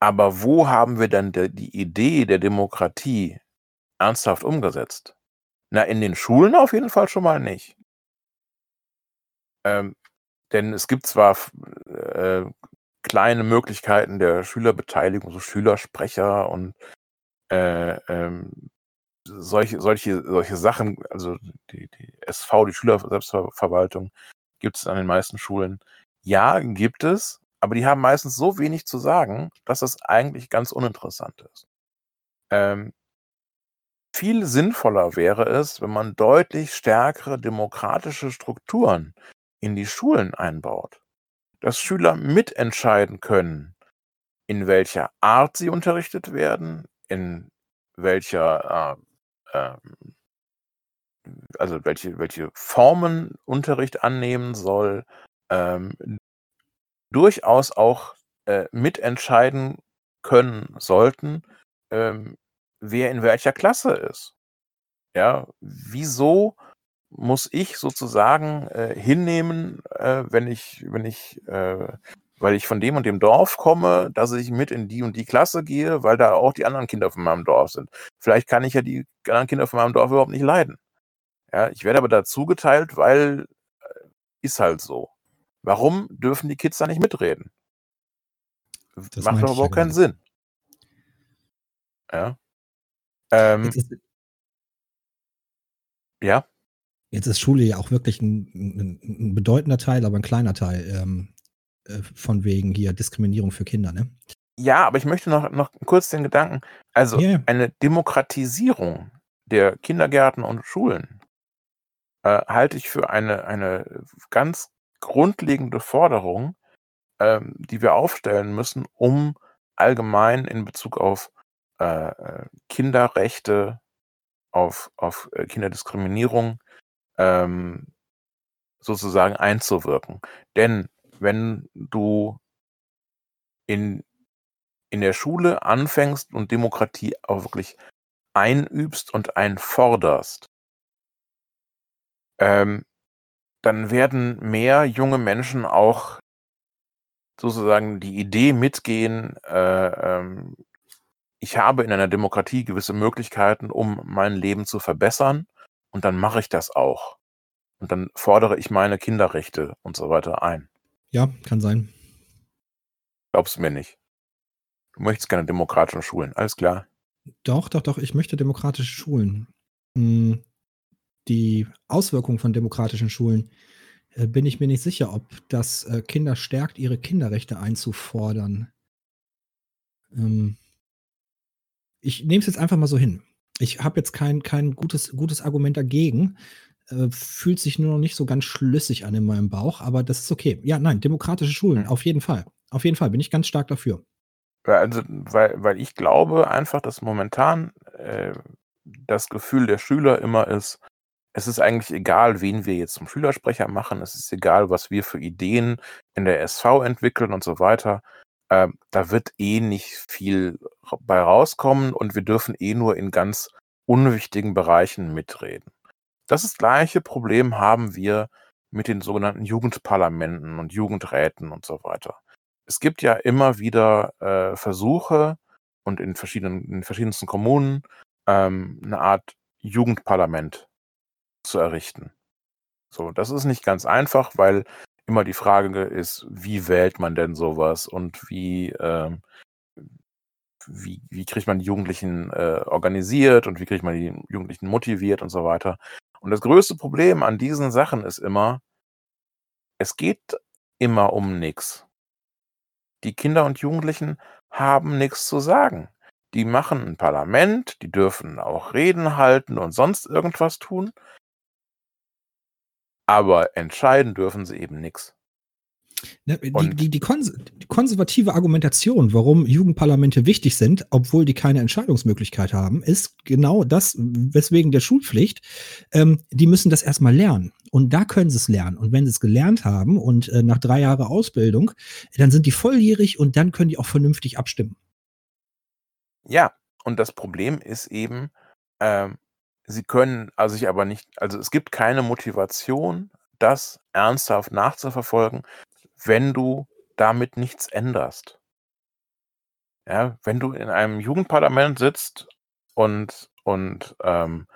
aber wo haben wir denn de, die Idee der Demokratie ernsthaft umgesetzt? Na, in den Schulen auf jeden Fall schon mal nicht. Ähm, denn es gibt zwar äh, kleine Möglichkeiten der Schülerbeteiligung, so Schülersprecher und äh, ähm, solche, solche, solche Sachen, also die, die SV, die Schülerselbstverwaltung, gibt es an den meisten Schulen. Ja, gibt es, aber die haben meistens so wenig zu sagen, dass das eigentlich ganz uninteressant ist. Ähm, viel sinnvoller wäre es, wenn man deutlich stärkere demokratische Strukturen in die Schulen einbaut dass Schüler mitentscheiden können, in welcher Art sie unterrichtet werden, in welcher, äh, äh, also welche, welche Formen Unterricht annehmen soll, ähm, durchaus auch äh, mitentscheiden können sollten, ähm, wer in welcher Klasse ist. Ja, wieso muss ich sozusagen äh, hinnehmen, äh, wenn ich, wenn ich, äh, weil ich von dem und dem Dorf komme, dass ich mit in die und die Klasse gehe, weil da auch die anderen Kinder von meinem Dorf sind. Vielleicht kann ich ja die anderen Kinder von meinem Dorf überhaupt nicht leiden. Ja, ich werde aber dazu geteilt, weil äh, ist halt so. Warum dürfen die Kids da nicht mitreden? Das Macht doch überhaupt keinen Sinn. Ja. Ähm, ja. Jetzt ist Schule ja auch wirklich ein, ein, ein bedeutender Teil, aber ein kleiner Teil ähm, äh, von wegen hier Diskriminierung für Kinder, ne? Ja, aber ich möchte noch, noch kurz den Gedanken, also yeah. eine Demokratisierung der Kindergärten und Schulen äh, halte ich für eine, eine ganz grundlegende Forderung, ähm, die wir aufstellen müssen, um allgemein in Bezug auf äh, äh Kinderrechte, auf, auf äh, Kinderdiskriminierung ähm, sozusagen einzuwirken. Denn wenn du in, in der Schule anfängst und Demokratie auch wirklich einübst und einforderst, ähm, dann werden mehr junge Menschen auch sozusagen die Idee mitgehen, äh, ähm, ich habe in einer Demokratie gewisse Möglichkeiten, um mein Leben zu verbessern und dann mache ich das auch. Und dann fordere ich meine Kinderrechte und so weiter ein. Ja, kann sein. Glaubst du mir nicht? Du möchtest keine demokratischen Schulen, alles klar. Doch, doch, doch, ich möchte demokratische Schulen. Hm, die Auswirkungen von demokratischen Schulen äh, bin ich mir nicht sicher, ob das äh, Kinder stärkt, ihre Kinderrechte einzufordern. Ähm, ich nehme es jetzt einfach mal so hin. Ich habe jetzt kein, kein gutes, gutes Argument dagegen. Äh, fühlt sich nur noch nicht so ganz schlüssig an in meinem Bauch, aber das ist okay. Ja, nein, demokratische Schulen, Hm. auf jeden Fall. Auf jeden Fall bin ich ganz stark dafür. Also, weil, weil ich glaube einfach, dass momentan äh, das Gefühl der Schüler immer ist, es ist eigentlich egal, wen wir jetzt zum Schülersprecher machen, es ist egal, was wir für Ideen in der SV entwickeln und so weiter. Ähm, da wird eh nicht viel bei rauskommen und wir dürfen eh nur in ganz unwichtigen Bereichen mitreden. Das ist gleiche Problem haben wir mit den sogenannten Jugendparlamenten und Jugendräten und so weiter. Es gibt ja immer wieder äh, Versuche und in verschiedenen, in verschiedensten Kommunen ähm, eine Art Jugendparlament zu errichten. So, das ist nicht ganz einfach, weil immer die Frage ist, wie wählt man denn sowas und wie, ähm, wie, wie kriegt man die Jugendlichen äh, organisiert und wie kriegt man die Jugendlichen motiviert und so weiter. Und das größte Problem an diesen Sachen ist immer, es geht immer um nichts. Die Kinder und Jugendlichen haben nichts zu sagen. Die machen ein Parlament, die dürfen auch Reden halten und sonst irgendwas tun. Aber entscheiden dürfen sie eben nichts. Ne, Die, die, die, kons die konservative Argumentation, warum Jugendparlamente wichtig sind, obwohl die keine Entscheidungsmöglichkeit haben, ist genau das, weswegen der Schulpflicht, ähm, die müssen das erstmal lernen. Und da können sie es lernen. Und wenn sie es gelernt haben und äh, nach drei Jahren Ausbildung, dann sind die volljährig und dann können die auch vernünftig abstimmen. Ja, und das Problem ist eben, ähm, sie können also sich aber nicht, also es gibt keine Motivation, das ernsthaft nachzuverfolgen, wenn du damit nichts änderst. Ja, wenn du in einem Jugendparlament sitzt und, und ähm,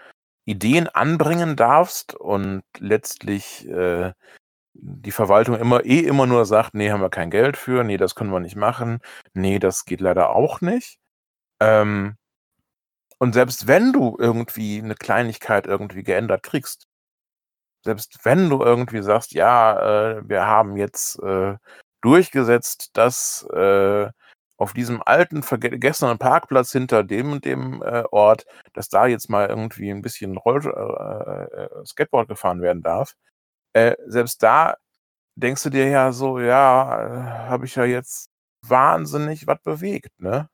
Ideen anbringen darfst und letztlich äh, die Verwaltung immer eh immer nur sagt, nee, haben wir kein Geld für, nee, das können wir nicht machen, nee, das geht leider auch nicht. Ähm, und selbst wenn du irgendwie eine Kleinigkeit irgendwie geändert kriegst, selbst wenn du irgendwie sagst, ja, äh, wir haben jetzt äh, durchgesetzt, dass äh, auf diesem alten, vergessenen Parkplatz hinter dem und dem äh, Ort, dass da jetzt mal irgendwie ein bisschen Roll äh, äh, Skateboard gefahren werden darf, selbst da denkst du dir ja so, ja, habe ich ja jetzt wahnsinnig was bewegt, ne?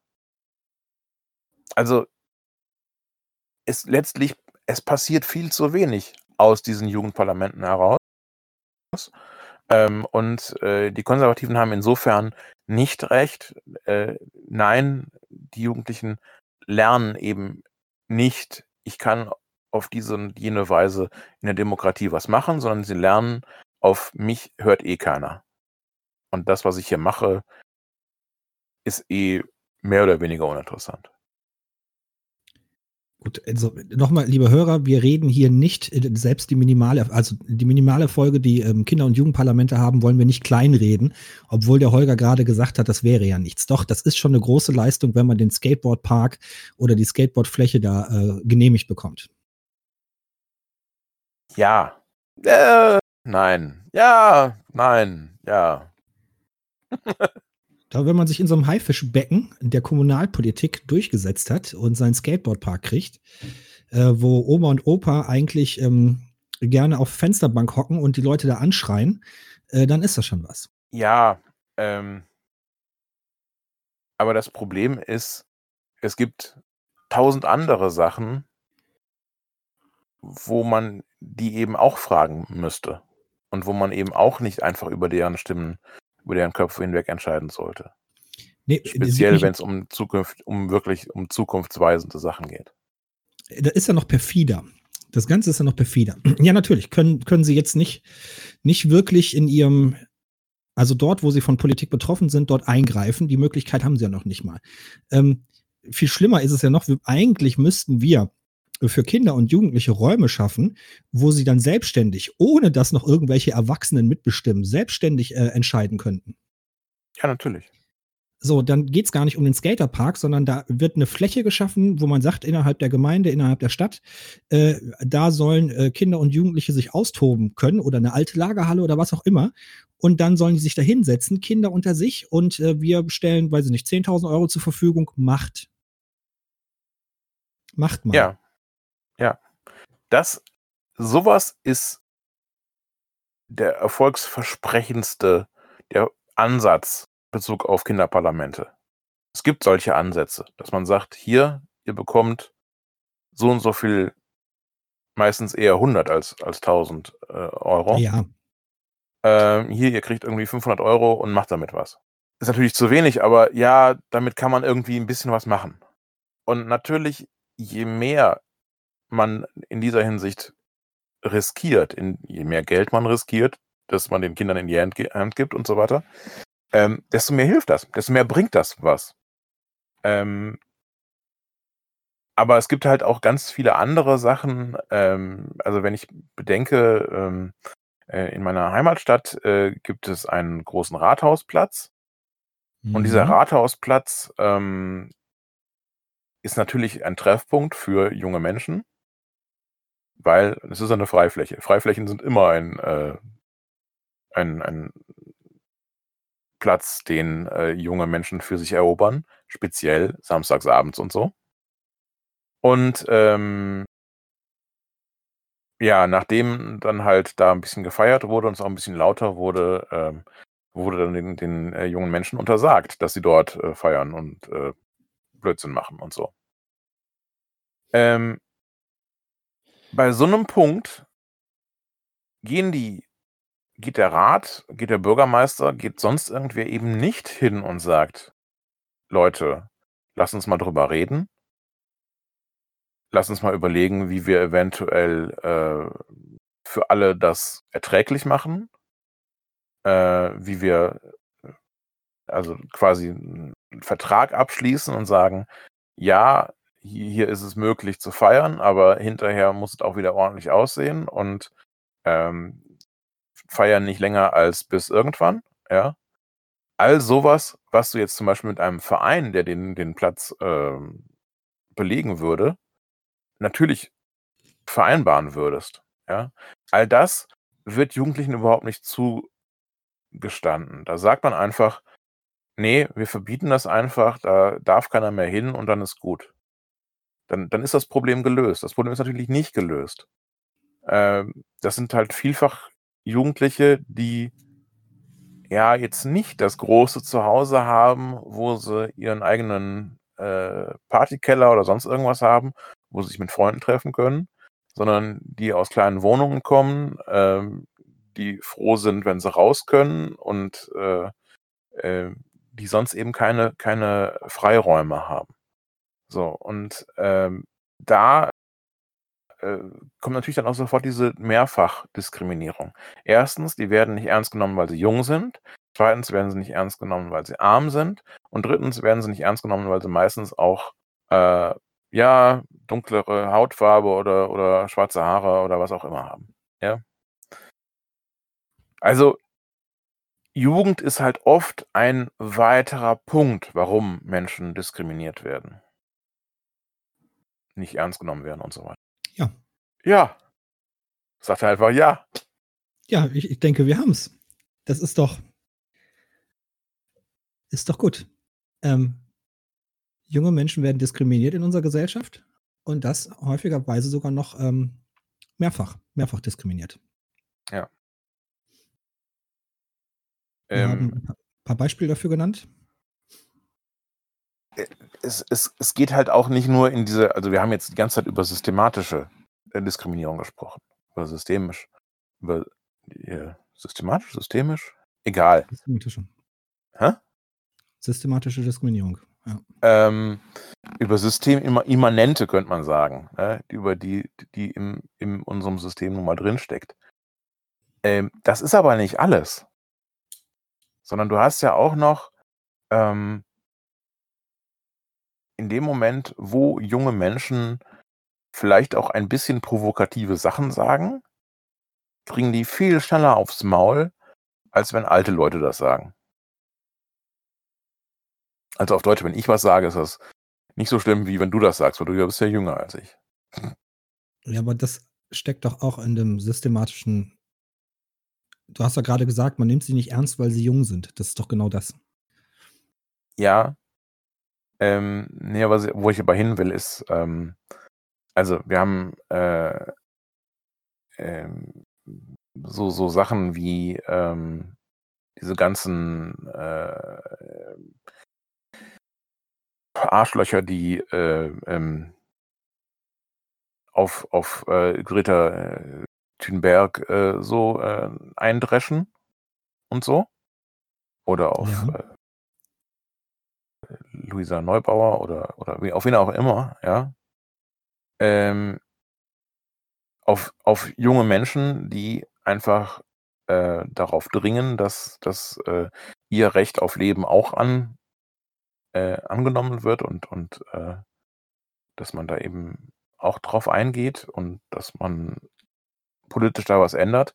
Also es letztlich, es passiert viel zu wenig aus diesen Jugendparlamenten heraus. Ähm, und äh, die Konservativen haben insofern nicht recht. Äh, nein, die Jugendlichen lernen eben nicht, ich kann auf diese und jene Weise in der Demokratie was machen, sondern sie lernen, auf mich hört eh keiner. Und das, was ich hier mache, ist eh mehr oder weniger uninteressant. Gut, also nochmal, liebe Hörer, wir reden hier nicht, äh, selbst die minimale, also die minimale Folge, die ähm, Kinder- und Jugendparlamente haben, wollen wir nicht kleinreden, obwohl der Holger gerade gesagt hat, das wäre ja nichts. Doch, das ist schon eine große Leistung, wenn man den Skateboardpark oder die Skateboardfläche da äh, genehmigt bekommt. Ja. Äh, nein. Ja, nein. Ja. Da, wenn man sich in so einem Haifischbecken der Kommunalpolitik durchgesetzt hat und seinen Skateboardpark kriegt, äh, wo Oma und Opa eigentlich ähm, gerne auf Fensterbank hocken und die Leute da anschreien, äh, dann ist das schon was. Ja. Ähm, aber das Problem ist, es gibt tausend andere Sachen, wo man die eben auch fragen müsste. Und wo man eben auch nicht einfach über deren Stimmen, über deren Köpfe hinweg entscheiden sollte. Nee, Speziell, wenn es um Zukunft, um wirklich um zukunftsweisende Sachen geht. das ist ja noch perfider. Das Ganze ist ja noch perfider. Ja, natürlich, können, können sie jetzt nicht, nicht wirklich in ihrem, also dort, wo sie von Politik betroffen sind, dort eingreifen. Die Möglichkeit haben sie ja noch nicht mal. Ähm, viel schlimmer ist es ja noch, wir, eigentlich müssten wir für Kinder und Jugendliche Räume schaffen, wo sie dann selbstständig, ohne dass noch irgendwelche Erwachsenen mitbestimmen, selbstständig äh, entscheiden könnten. Ja, natürlich. So, dann geht es gar nicht um den Skaterpark, sondern da wird eine Fläche geschaffen, wo man sagt, innerhalb der Gemeinde, innerhalb der Stadt, äh, da sollen äh, Kinder und Jugendliche sich austoben können oder eine alte Lagerhalle oder was auch immer. Und dann sollen die sich da hinsetzen, Kinder unter sich, und äh, wir stellen, weiß ich nicht, 10.000 Euro zur Verfügung. Macht. Macht mal. Ja. Ja. Das, sowas ist der erfolgsversprechendste, der Ansatz Bezug auf Kinderparlamente. Es gibt solche Ansätze, dass man sagt, hier, ihr bekommt so und so viel, meistens eher 100 als, als 1000 äh, Euro. Ja. Ähm, hier, ihr kriegt irgendwie 500 Euro und macht damit was. Ist natürlich zu wenig, aber ja, damit kann man irgendwie ein bisschen was machen. Und natürlich, je mehr man in dieser Hinsicht riskiert, in, je mehr Geld man riskiert, dass man den Kindern in die Hand, Hand gibt und so weiter, ähm, desto mehr hilft das, desto mehr bringt das was. Ähm, aber es gibt halt auch ganz viele andere Sachen. Ähm, also wenn ich bedenke, ähm, äh, in meiner Heimatstadt äh, gibt es einen großen Rathausplatz. Mhm. Und dieser Rathausplatz ähm, ist natürlich ein Treffpunkt für junge Menschen, weil es ist eine Freifläche. Freiflächen sind immer ein, äh, ein, ein Platz, den äh, junge Menschen für sich erobern, speziell samstagsabends und so. Und ähm, ja, nachdem dann halt da ein bisschen gefeiert wurde und es auch ein bisschen lauter wurde, ähm, wurde dann den, den äh, jungen Menschen untersagt, dass sie dort äh, feiern und äh, Blödsinn machen und so. Ähm, bei so einem Punkt gehen die geht der Rat, geht der Bürgermeister, geht sonst irgendwer eben nicht hin und sagt, Leute, lass uns mal drüber reden. Lass uns mal überlegen, wie wir eventuell äh, für alle das erträglich machen. Äh, wie wir also quasi einen Vertrag abschließen und sagen, ja, hier, ist es möglich zu feiern, aber hinterher muss es auch wieder ordentlich aussehen und ähm, feiern nicht länger als bis irgendwann, ja. All sowas, was du jetzt zum Beispiel mit einem Verein, der den, den Platz ähm, belegen würde, natürlich vereinbaren würdest, ja. All das wird Jugendlichen überhaupt nicht zugestanden. Da sagt man einfach, nee, wir verbieten das einfach, da darf keiner mehr hin und dann ist gut. Dann, dann ist das Problem gelöst. Das Problem ist natürlich nicht gelöst. Ähm, das sind halt vielfach Jugendliche, die ja jetzt nicht das große Zuhause haben, wo sie ihren eigenen äh, Partykeller oder sonst irgendwas haben, wo sie sich mit Freunden treffen können, sondern die aus kleinen Wohnungen kommen, ähm, die froh sind, wenn sie raus können und äh, äh, die sonst eben keine, keine Freiräume haben. So, und ähm, da äh, kommt natürlich dann auch sofort diese Mehrfachdiskriminierung. Erstens, die werden nicht ernst genommen, weil sie jung sind. Zweitens werden sie nicht ernst genommen, weil sie arm sind. Und drittens werden sie nicht ernst genommen, weil sie meistens auch äh, ja dunklere Hautfarbe oder, oder schwarze Haare oder was auch immer haben. Ja. Also Jugend ist halt oft ein weiterer Punkt, warum Menschen diskriminiert werden. Nicht ernst genommen werden und so weiter. Ja. Ja. Sagt er einfach ja. Ja, ich, ich denke, wir haben es. Das ist doch. Ist doch gut. Ähm, junge Menschen werden diskriminiert in unserer Gesellschaft und das häufigerweise sogar noch ähm, mehrfach, mehrfach diskriminiert. Ja. Wir Ähm, haben ein paar- paar Beispiele dafür genannt. Es, es, es geht halt auch nicht nur in diese, also wir haben jetzt die ganze Zeit über systematische äh, Diskriminierung gesprochen, über systemisch, über äh, systematisch, systemisch, egal. Systematische. Hä? Systematische Diskriminierung. Ja. Ähm, über Systemimmanente könnte man sagen, ne? über die, die im, in unserem System nun mal drinsteckt. Ähm, das ist aber nicht alles. Sondern du hast ja auch noch ähm, in dem Moment, wo junge Menschen vielleicht auch ein bisschen provokative Sachen sagen, kriegen die viel schneller aufs Maul, als wenn alte Leute das sagen. Also auf Deutsch, wenn ich was sage, ist das nicht so schlimm, wie wenn du das sagst, weil du ja bist ja jünger als ich. Ja, aber das steckt doch auch in dem systematischen du hast ja gerade gesagt, man nimmt sie nicht ernst, weil sie jung sind. Das ist doch genau das. Ja. Ähm, ne, aber wo ich aber hin will, ist, ähm, also wir haben äh, ähm, so, so Sachen wie ähm, diese ganzen äh, Arschlöcher, die äh, ähm, auf, auf äh, Greta äh, Thunberg äh, so äh, eindreschen und so. Oder auf Ja. Luisa Neubauer oder, oder wie, auf wen auch immer, ja. Ähm, auf, auf junge Menschen, die einfach äh, darauf dringen, dass, dass äh, ihr Recht auf Leben auch an, äh, angenommen wird und, und äh, dass man da eben auch drauf eingeht und dass man politisch da was ändert,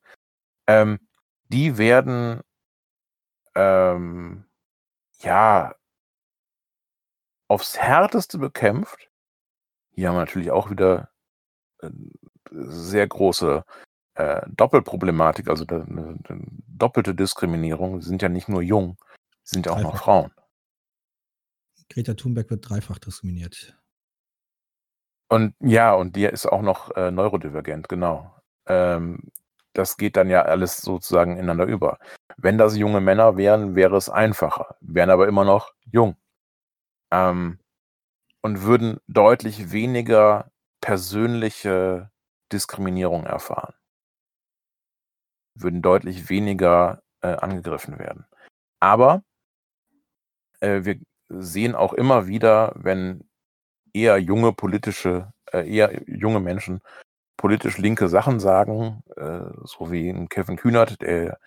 ähm, die werden ähm, ja aufs Härteste bekämpft. Hier haben wir natürlich auch wieder äh, sehr große äh, Doppelproblematik, also eine, eine doppelte Diskriminierung. Sie sind ja nicht nur jung, sie sind ja auch noch. Frauen. Greta Thunberg wird dreifach diskriminiert. Und ja, und die ist auch noch äh, neurodivergent, genau. Ähm, das geht dann ja alles sozusagen ineinander über. Wenn das junge Männer wären, wäre es einfacher, wären aber immer noch jung. Ähm, und würden deutlich weniger persönliche Diskriminierung erfahren. Würden deutlich weniger äh, angegriffen werden. Aber äh, wir sehen auch immer wieder, wenn eher junge politische, äh, eher junge Menschen politisch linke Sachen sagen, äh, so wie Kevin Kühnert, der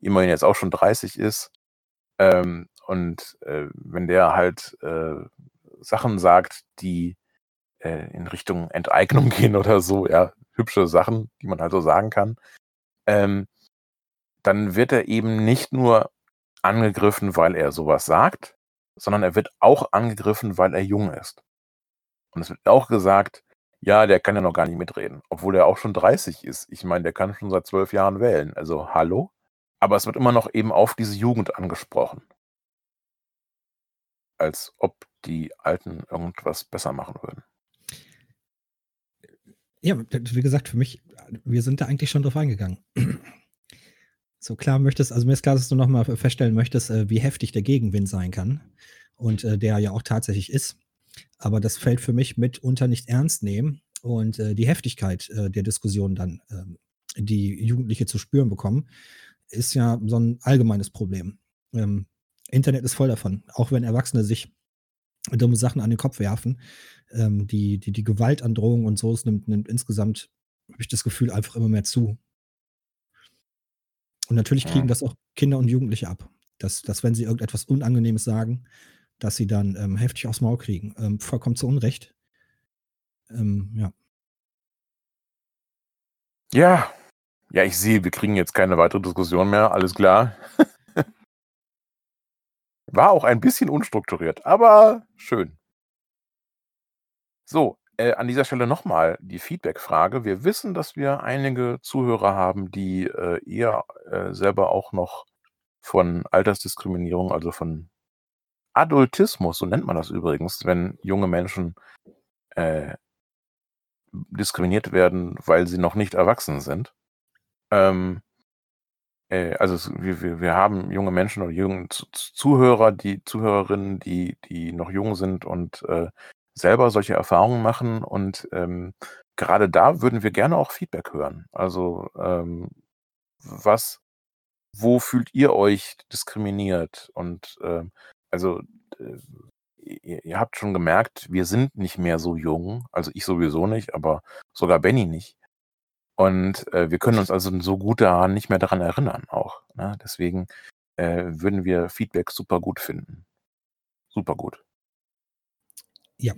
immerhin jetzt auch schon 30 ist. Ähm, und äh, wenn der halt äh, Sachen sagt, die äh, in Richtung Enteignung gehen oder so, ja, hübsche Sachen, die man halt so sagen kann, ähm, dann wird er eben nicht nur angegriffen, weil er sowas sagt, sondern er wird auch angegriffen, weil er jung ist. Und es wird auch gesagt, ja, der kann ja noch gar nicht mitreden, obwohl er auch schon 30 ist. Ich meine, der kann schon seit zwölf Jahren wählen. Also hallo? Aber es wird immer noch eben auf diese Jugend angesprochen. Als ob die Alten irgendwas besser machen würden. Ja, wie gesagt, für mich, wir sind da eigentlich schon drauf eingegangen. So klar möchtest, also mir ist klar, dass du nochmal feststellen möchtest, äh, wie heftig der Gegenwind sein kann. Und äh, der ja auch tatsächlich ist. Aber das fällt für mich mitunter nicht ernst nehmen. Und äh, die Heftigkeit der Diskussion dann, ähm, die Jugendliche zu spüren bekommen, ist ja so ein allgemeines Problem. Ähm, Internet ist voll davon. Auch wenn Erwachsene sich dumme Sachen an den Kopf werfen, ähm, die, die, die Gewaltandrohung und so, es nimmt, nimmt insgesamt, habe ich das Gefühl, einfach immer mehr zu. Und natürlich kriegen das auch Kinder und Jugendliche ab. Dass, dass wenn sie irgendetwas Unangenehmes sagen, dass sie dann ähm, heftig aufs Maul kriegen. Ähm, vollkommen zu Unrecht. Ähm, ja. Ja, ja, ich sehe, wir kriegen jetzt keine weitere Diskussion mehr, alles klar. War auch ein bisschen unstrukturiert, aber schön. So, äh, an dieser Stelle nochmal die Feedback-Frage. Wir wissen, dass wir einige Zuhörer haben, die äh, eher äh, selber auch noch von Altersdiskriminierung, also von Adultismus, so nennt man das übrigens, wenn junge Menschen äh, diskriminiert werden, weil sie noch nicht erwachsen sind. Ähm, äh, also es, wir, wir, wir haben junge Menschen oder junge Zuhörer, die Zuhörerinnen, die, die noch jung sind und äh, selber solche Erfahrungen machen. Und ähm, gerade da würden wir gerne auch Feedback hören. Also ähm, was, wo fühlt ihr euch diskriminiert? Und ähm, also äh, ihr habt schon gemerkt, wir sind nicht mehr so jung. Also ich sowieso nicht, aber sogar Benny nicht. Und äh, wir können uns also so gut daran nicht mehr daran erinnern auch. Ne? Deswegen äh, würden wir Feedback super gut finden. Super gut. Ja.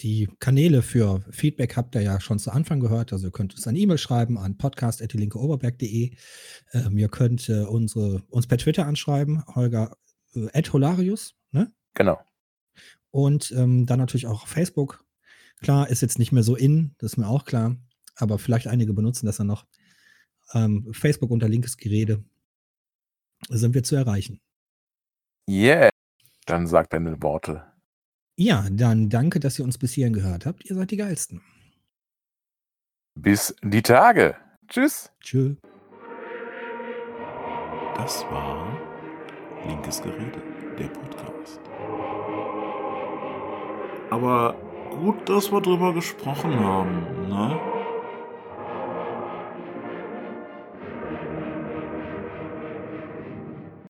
die Kanäle für Feedback habt ihr ja schon zu Anfang gehört. Also ihr könnt uns eine E-Mail schreiben an podcast.linkeoberberg.de. Ähm, ihr könnt äh, unsere, uns per Twitter anschreiben, Holger äh, Holarius, ne? Genau. Und ähm, dann natürlich auch Facebook. Klar, ist jetzt nicht mehr so in, das ist mir auch klar. Aber vielleicht einige benutzen das dann noch. Ähm, Facebook unter linkes Gerede sind wir zu erreichen. Yeah. Dann sag deine Worte. Ja, dann danke, dass ihr uns bis hierhin gehört habt. Ihr seid die Geilsten. Bis die Tage. Tschüss. Tschö. Das war Linkes Gerede, der Podcast. Aber gut, dass wir drüber gesprochen haben, ne?